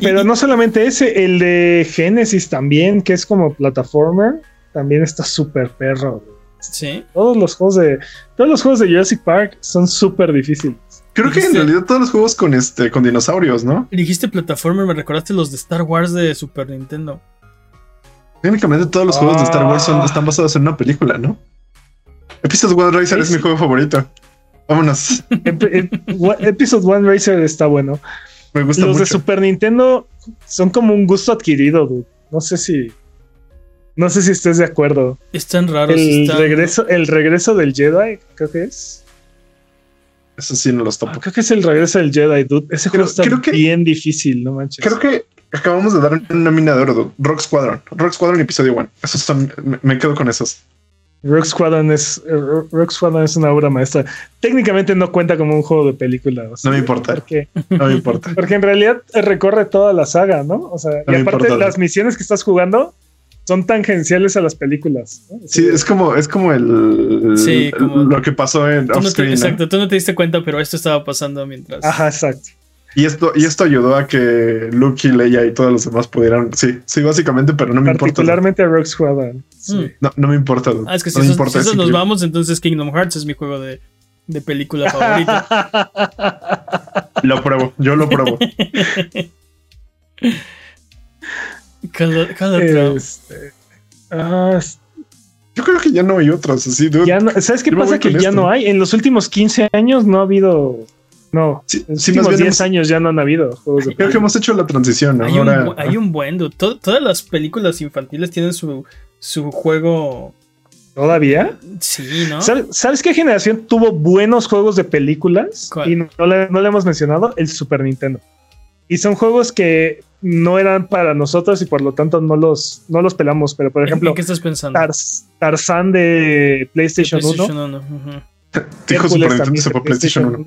Pero no solamente ese, el de Genesis también, que es como plataformer, también está súper perro. Sí. Todos los juegos de. Todos los juegos de Jurassic Park son súper difíciles. Creo que en realidad todos los juegos con este con dinosaurios, ¿no? Dijiste plataforma, me recordaste los de Star Wars de Super Nintendo. Técnicamente todos los juegos de Star Wars son, están basados en una película, ¿no? Episode One Racer es mi juego favorito. Vámonos. Episode One Racer está bueno. Me gusta Los de Super Nintendo son como un gusto adquirido, dude. No sé si. No sé si estés de acuerdo. Están raros. El, regreso, el regreso del Jedi, creo que es. Eso sí no los topo. Ah, creo que es el regreso del Jedi, dude. Ese juego está bien difícil, no manches. Creo que acabamos de dar un nominador, dude. Rock Squadron. Rock Squadron episodio 1. Esos son. Me, quedo con esos. Rock Squadron es Rock Squadron es una obra maestra. Técnicamente no cuenta como un juego de película. no me importa. Porque, no me importa. Porque en realidad recorre toda la saga, ¿no? O sea, y aparte las misiones que estás jugando son tangenciales a las películas. Sí, es como, es como el, sí, como lo que pasó en Exacto, tú no te diste cuenta, pero esto estaba pasando mientras. Ajá, exacto. Y esto, y esto ayudó a que Luke y Leia y todos los demás pudieran. Sí, sí, básicamente, pero no me importa. Particularmente Rogue Squadron. Mm. No, no me importa. Ah, es que si, no nos vamos, entonces Kingdom Hearts es mi juego de, de película favorito. lo pruebo, yo lo pruebo. Este, ah, yo creo que ya no hay otras así. ¿Sabes qué pasa? Que ya no hay. En los últimos 15 años no ha habido. No, sí, en los últimos 10 años ya no han habido juegos de Creo que hemos hecho la transición. Hay, un, hay un buen. todas las películas infantiles tienen su, su juego. ¿Todavía? Sí, ¿no? ¿Sabes, qué generación tuvo buenos juegos de películas? Y no le, no le hemos mencionado, el Super Nintendo. Y son juegos que no eran para nosotros y por lo tanto no los, no los pelamos. Pero por ejemplo, ¿qué estás pensando? Tarzan de PlayStation, 1. Dijo Super Nintendo se fue PlayStation 1.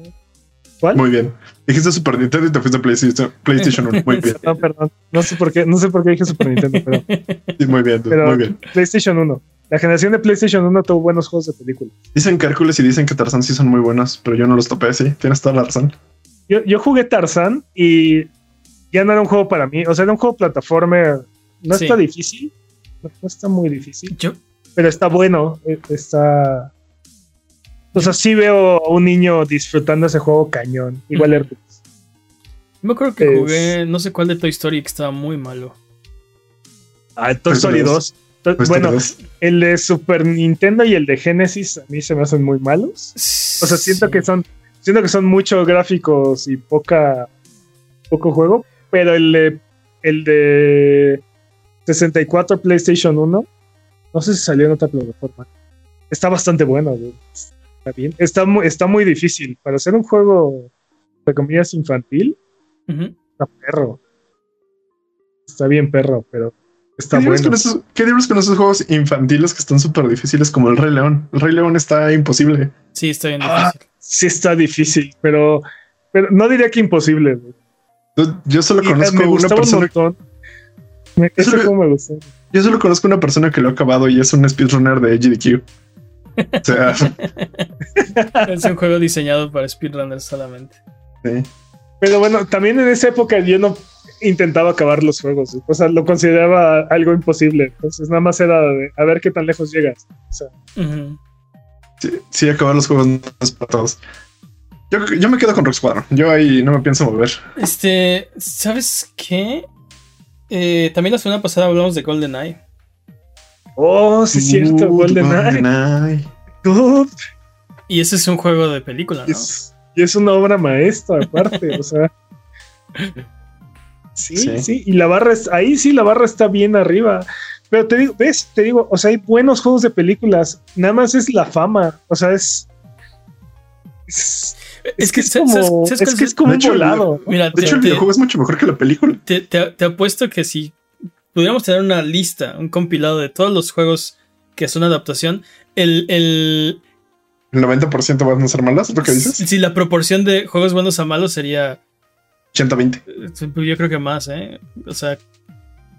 ¿Cuál? Muy bien. Dijiste Super Nintendo y te fuiste a PlayStation, PlayStation 1. Muy bien. no, perdón. No sé por qué, no sé por qué dije Super Nintendo, pero. Sí, muy bien, muy bien. PlayStation 1. La generación de PlayStation 1 tuvo buenos juegos de película. Dicen que Hércules y dicen que Tarzan sí son muy buenos, pero yo no los topé, sí. Tienes toda la razón. Yo, yo jugué Tarzan y ya no era un juego para mí. O sea, era un juego plataforma. No está difícil. No, está muy difícil. Pero está bueno. E, está. O sea, sí veo a un niño disfrutando ese juego cañón. Igual Hércules. Me acuerdo que jugué no sé cuál de Toy Story que estaba muy malo. Ah, Toy Story 2. Bueno, el de Super Nintendo y el de Genesis a mí se me hacen muy malos. O sea, siento que son siento que son muchos gráficos y poca poco juego, pero el de, el de 64 PlayStation 1, no sé si salió en otra plataforma. Está bastante bueno, Está bien. Está muy, está muy difícil. Para hacer un juego, de comillas, infantil, está perro. Está bien perro, pero está ¿Qué bueno. ¿Qué diablos con esos juegos infantiles que están súper difíciles como el Rey León? El Rey León está imposible. Sí, está bien ah, difícil. Sí está difícil, pero, pero no diría que imposible. Yo solo conozco una persona. yo, solo, yo solo conozco una persona que lo ha acabado y es un speedrunner de GDQ. O sea. es un juego diseñado para speedrunners solamente. Sí. Pero bueno, también en esa época yo no intentaba acabar los juegos. O sea, lo consideraba algo imposible. Entonces, nada más era a ver qué tan lejos llegas. Sí, sí, acabar los juegos no es para todos. Yo, me quedo con Rock Squadron. Yo ahí no me pienso mover. Este, ¿sabes qué? Eh, también la semana pasada hablamos de GoldenEye. Oh, sí, es cierto, GoldenEye. Golden y ese es un juego de película, ¿no? y es una obra maestra, aparte, o sea. Sí, sí, y la barra, ahí sí la barra está bien arriba. Pero te digo, ves, te digo, o sea, hay buenos juegos de películas, nada más es la fama, o sea, es es, que, es como, es, como un volado. Mira, de hecho, el videojuego es mucho mejor que la película. Te, te, apuesto que si pudiéramos tener una lista, un compilado de todos los juegos que son adaptación, el. El, ¿El 90% van a ser malas, lo que dices? Si la proporción de juegos buenos a malos sería. 80-20. Eh, yo creo que más, ¿eh? O sea,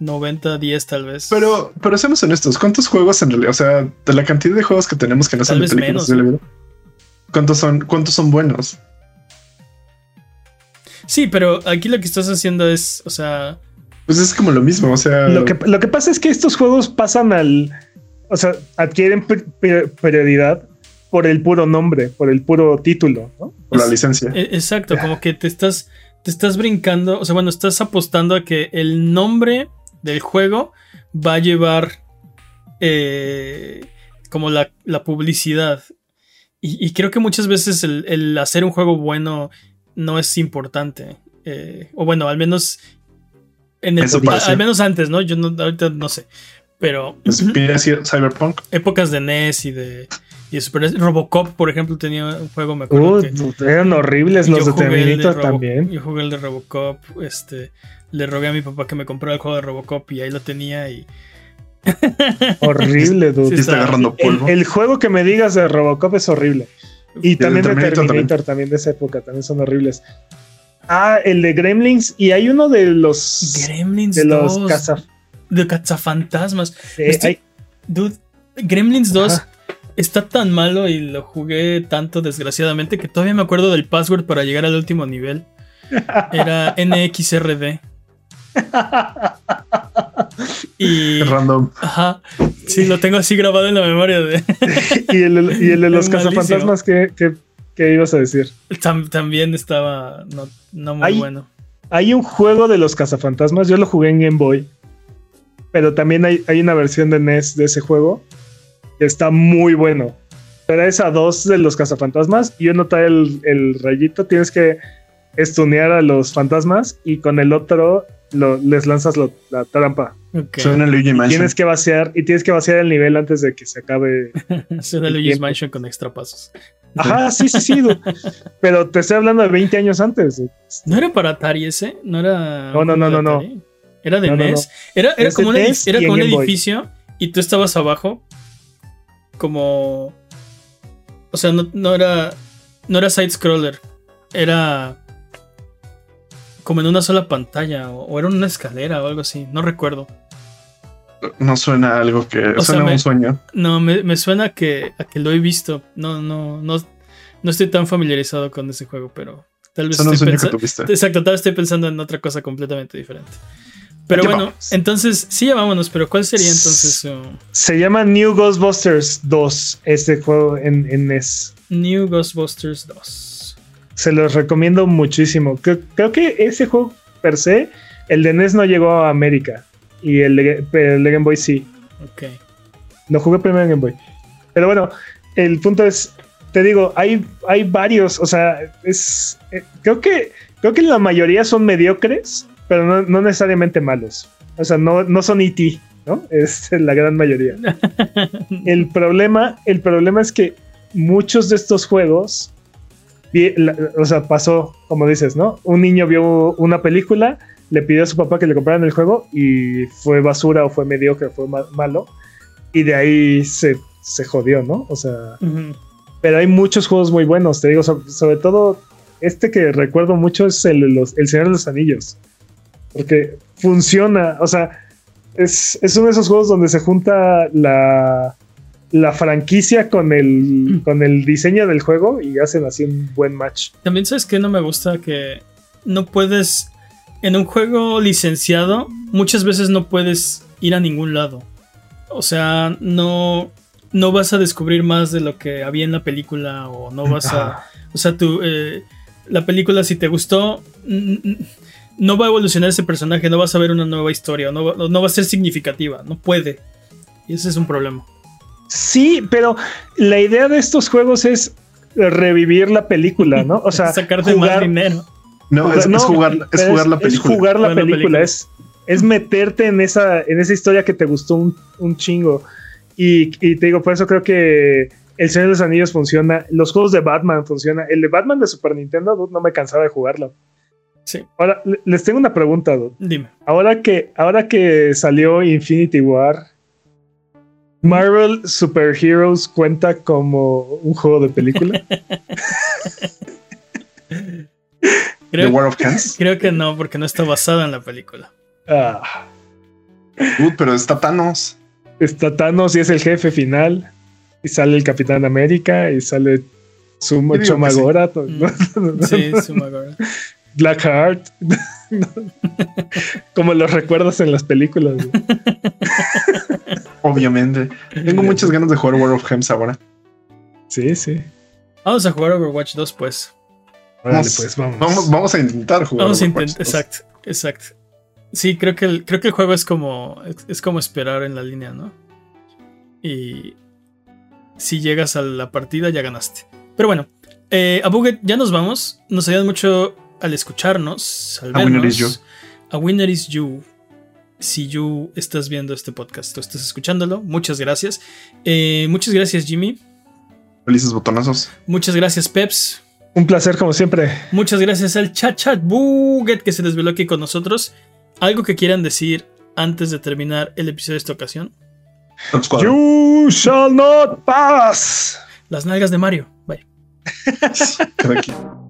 90-10 tal vez. Pero, pero seamos honestos, ¿cuántos juegos en realidad? O sea, de la cantidad de juegos que tenemos que no son de películas de la vida. ¿Cuántos son, cuántos son buenos? Sí, pero aquí lo que estás haciendo es, o sea... Pues es como lo mismo, o sea... Lo que, lo que pasa es que estos juegos pasan al... O sea, adquieren prioridad por el puro nombre, por el puro título, ¿no? Por la licencia. E, exacto, como que te estás, te estás brincando, o sea, bueno, estás apostando a que el nombre del juego va a llevar eh, como la, la publicidad. Y, creo que muchas veces el, hacer un juego bueno no es importante. Eh, o bueno, al menos En el, al menos antes, ¿no? Yo no, ahorita no sé. Pero. Cyberpunk. Épocas de NES y de. Y Super Robocop, por ejemplo, tenía un juego, me acuerdo. Uh, eran horribles los de Terminator también. Yo jugué el de Robocop. Este. Le rogué a mi papá que me comprara el juego de Robocop y ahí lo tenía y. horrible, dude. está agarrando polvo. El, juego que me digas de Robocop es horrible. Y también de Terminator, también. de esa época, también son horribles. Ah, el de Gremlins. Y hay uno de los. Gremlins de los caza, de cazafantasmas. Dude, Gremlins 2 está tan malo y lo jugué tanto desgraciadamente que todavía me acuerdo del password para llegar al último nivel. Era NXRD. Y. Random. Ajá. Sí, lo tengo así grabado en la memoria de. y, el, de los cazafantasmas que, ibas a decir. también estaba no, muy bueno. Hay un juego de los cazafantasmas, yo lo jugué en Game Boy. Pero también hay, hay una versión de NES de ese juego que está muy bueno. Pero es a dos de los cazafantasmas y uno trae el, el rayito, tienes que estunear a los fantasmas y con el otro les lanzas la trampa. Suena Luigi Mansion. Tienes que vaciar y tienes que vaciar el nivel antes de que se acabe. Suena Luigi Mansion con extra pasos. Ajá, sí, sí, sí. Pero te estoy hablando de 20 años antes. ¿No era para Atari ese? No era. No, no, no, no, no. Era de NES. Era, era como, un, era como un edificio y tú estabas abajo. Como. O sea, no, no era. No era side scroller. Era como en una sola pantalla o, era una escalera o algo así, no recuerdo. No suena algo que suena un sueño. No, me, suena que, a que lo he visto. No, no, no, no estoy tan familiarizado con ese juego, pero tal vez estoy pensando. Exacto, tal vez estoy pensando en otra cosa completamente diferente. Pero bueno, entonces, sí, ya vámonos, pero ¿cuál sería entonces Se llama New Ghostbusters 2, este juego en, en NES. New Ghostbusters 2 se los recomiendo muchísimo. Creo, que ese juego per se, el de NES no llegó a América y el de, Game Boy sí. Ok. Lo jugué primero en Game Boy. Pero bueno, el punto es, te digo, hay, hay varios, o sea, es, eh, creo que, creo que la mayoría son mediocres, pero no, necesariamente malos. O sea, no, no son E.T., ¿no? Es la gran mayoría. el problema, el problema es que muchos de estos juegos o sea, pasó, como dices, ¿no? Un niño vio una película, le pidió a su papá que le compraran el juego y fue basura o fue mediocre, fue malo. Y de ahí se, se jodió, ¿no? O sea, pero hay muchos juegos muy buenos, te digo, sobre, todo este que recuerdo mucho es el, los, el Señor de los Anillos. Porque funciona, o sea, es, es uno de esos juegos donde se junta la, la franquicia con el, mm. con el diseño del juego y hacen así un buen match. También sabes que no me gusta que no puedes, en un juego licenciado, muchas veces no puedes ir a ningún lado. O sea, no, no vas a descubrir más de lo que había en la película o no vas a... O sea, tú, eh, la película si te gustó, no va a evolucionar ese personaje, no vas a ver una nueva historia, no, no va a ser significativa, no puede. Y ese es un problema. Sí, pero la idea de estos juegos es revivir la película, ¿no? O sea, sacarte más dinero. No, es, jugar, la película. Es jugar la, película, Es, es meterte en esa, en esa historia que te gustó un, chingo. Y, te digo, por eso creo que El Señor de los Anillos funciona. Los juegos de Batman funcionan. El de Batman de Super Nintendo, no me cansaba de jugarlo. Sí. Ahora, les tengo una pregunta, Dime. Ahora que, ahora que salió Infinity War Marvel Super Heroes cuenta como un juego de película. creo, The War of Creo que no, porque no está basada en la película. Ah. pero está Thanos. Está Thanos y es el jefe final. Y sale el Capitán América y sale Sumo Chomagora. Sí, Sumagora. Blackheart. Como los recuerdas en las películas. Obviamente. Tengo muchas ganas de jugar World of Gems ahora. Sí, sí. Vamos a jugar Overwatch 2, pues. pues vamos. vamos. a intentar jugar. Vamos a intentar, exacto, exacto. Sí, creo que el, creo que el juego es como es como esperar en la línea, ¿no? Y si llegas a la partida ya ganaste. Pero bueno, eh, a Buget ya nos vamos. Nos ayudan mucho al escucharnos, al vernos. A Winner is You. A Winner is You. Si you estás viendo este podcast o estás escuchándolo, muchas gracias. Eh, muchas gracias, Jimmy. Felices botonazos. Muchas gracias, Peps. Un placer, como siempre. Muchas gracias al chat chat buget que se desveló aquí con nosotros. ¿Algo que quieran decir antes de terminar el episodio de esta ocasión? You shall not pass. Las nalgas de Mario. Bye.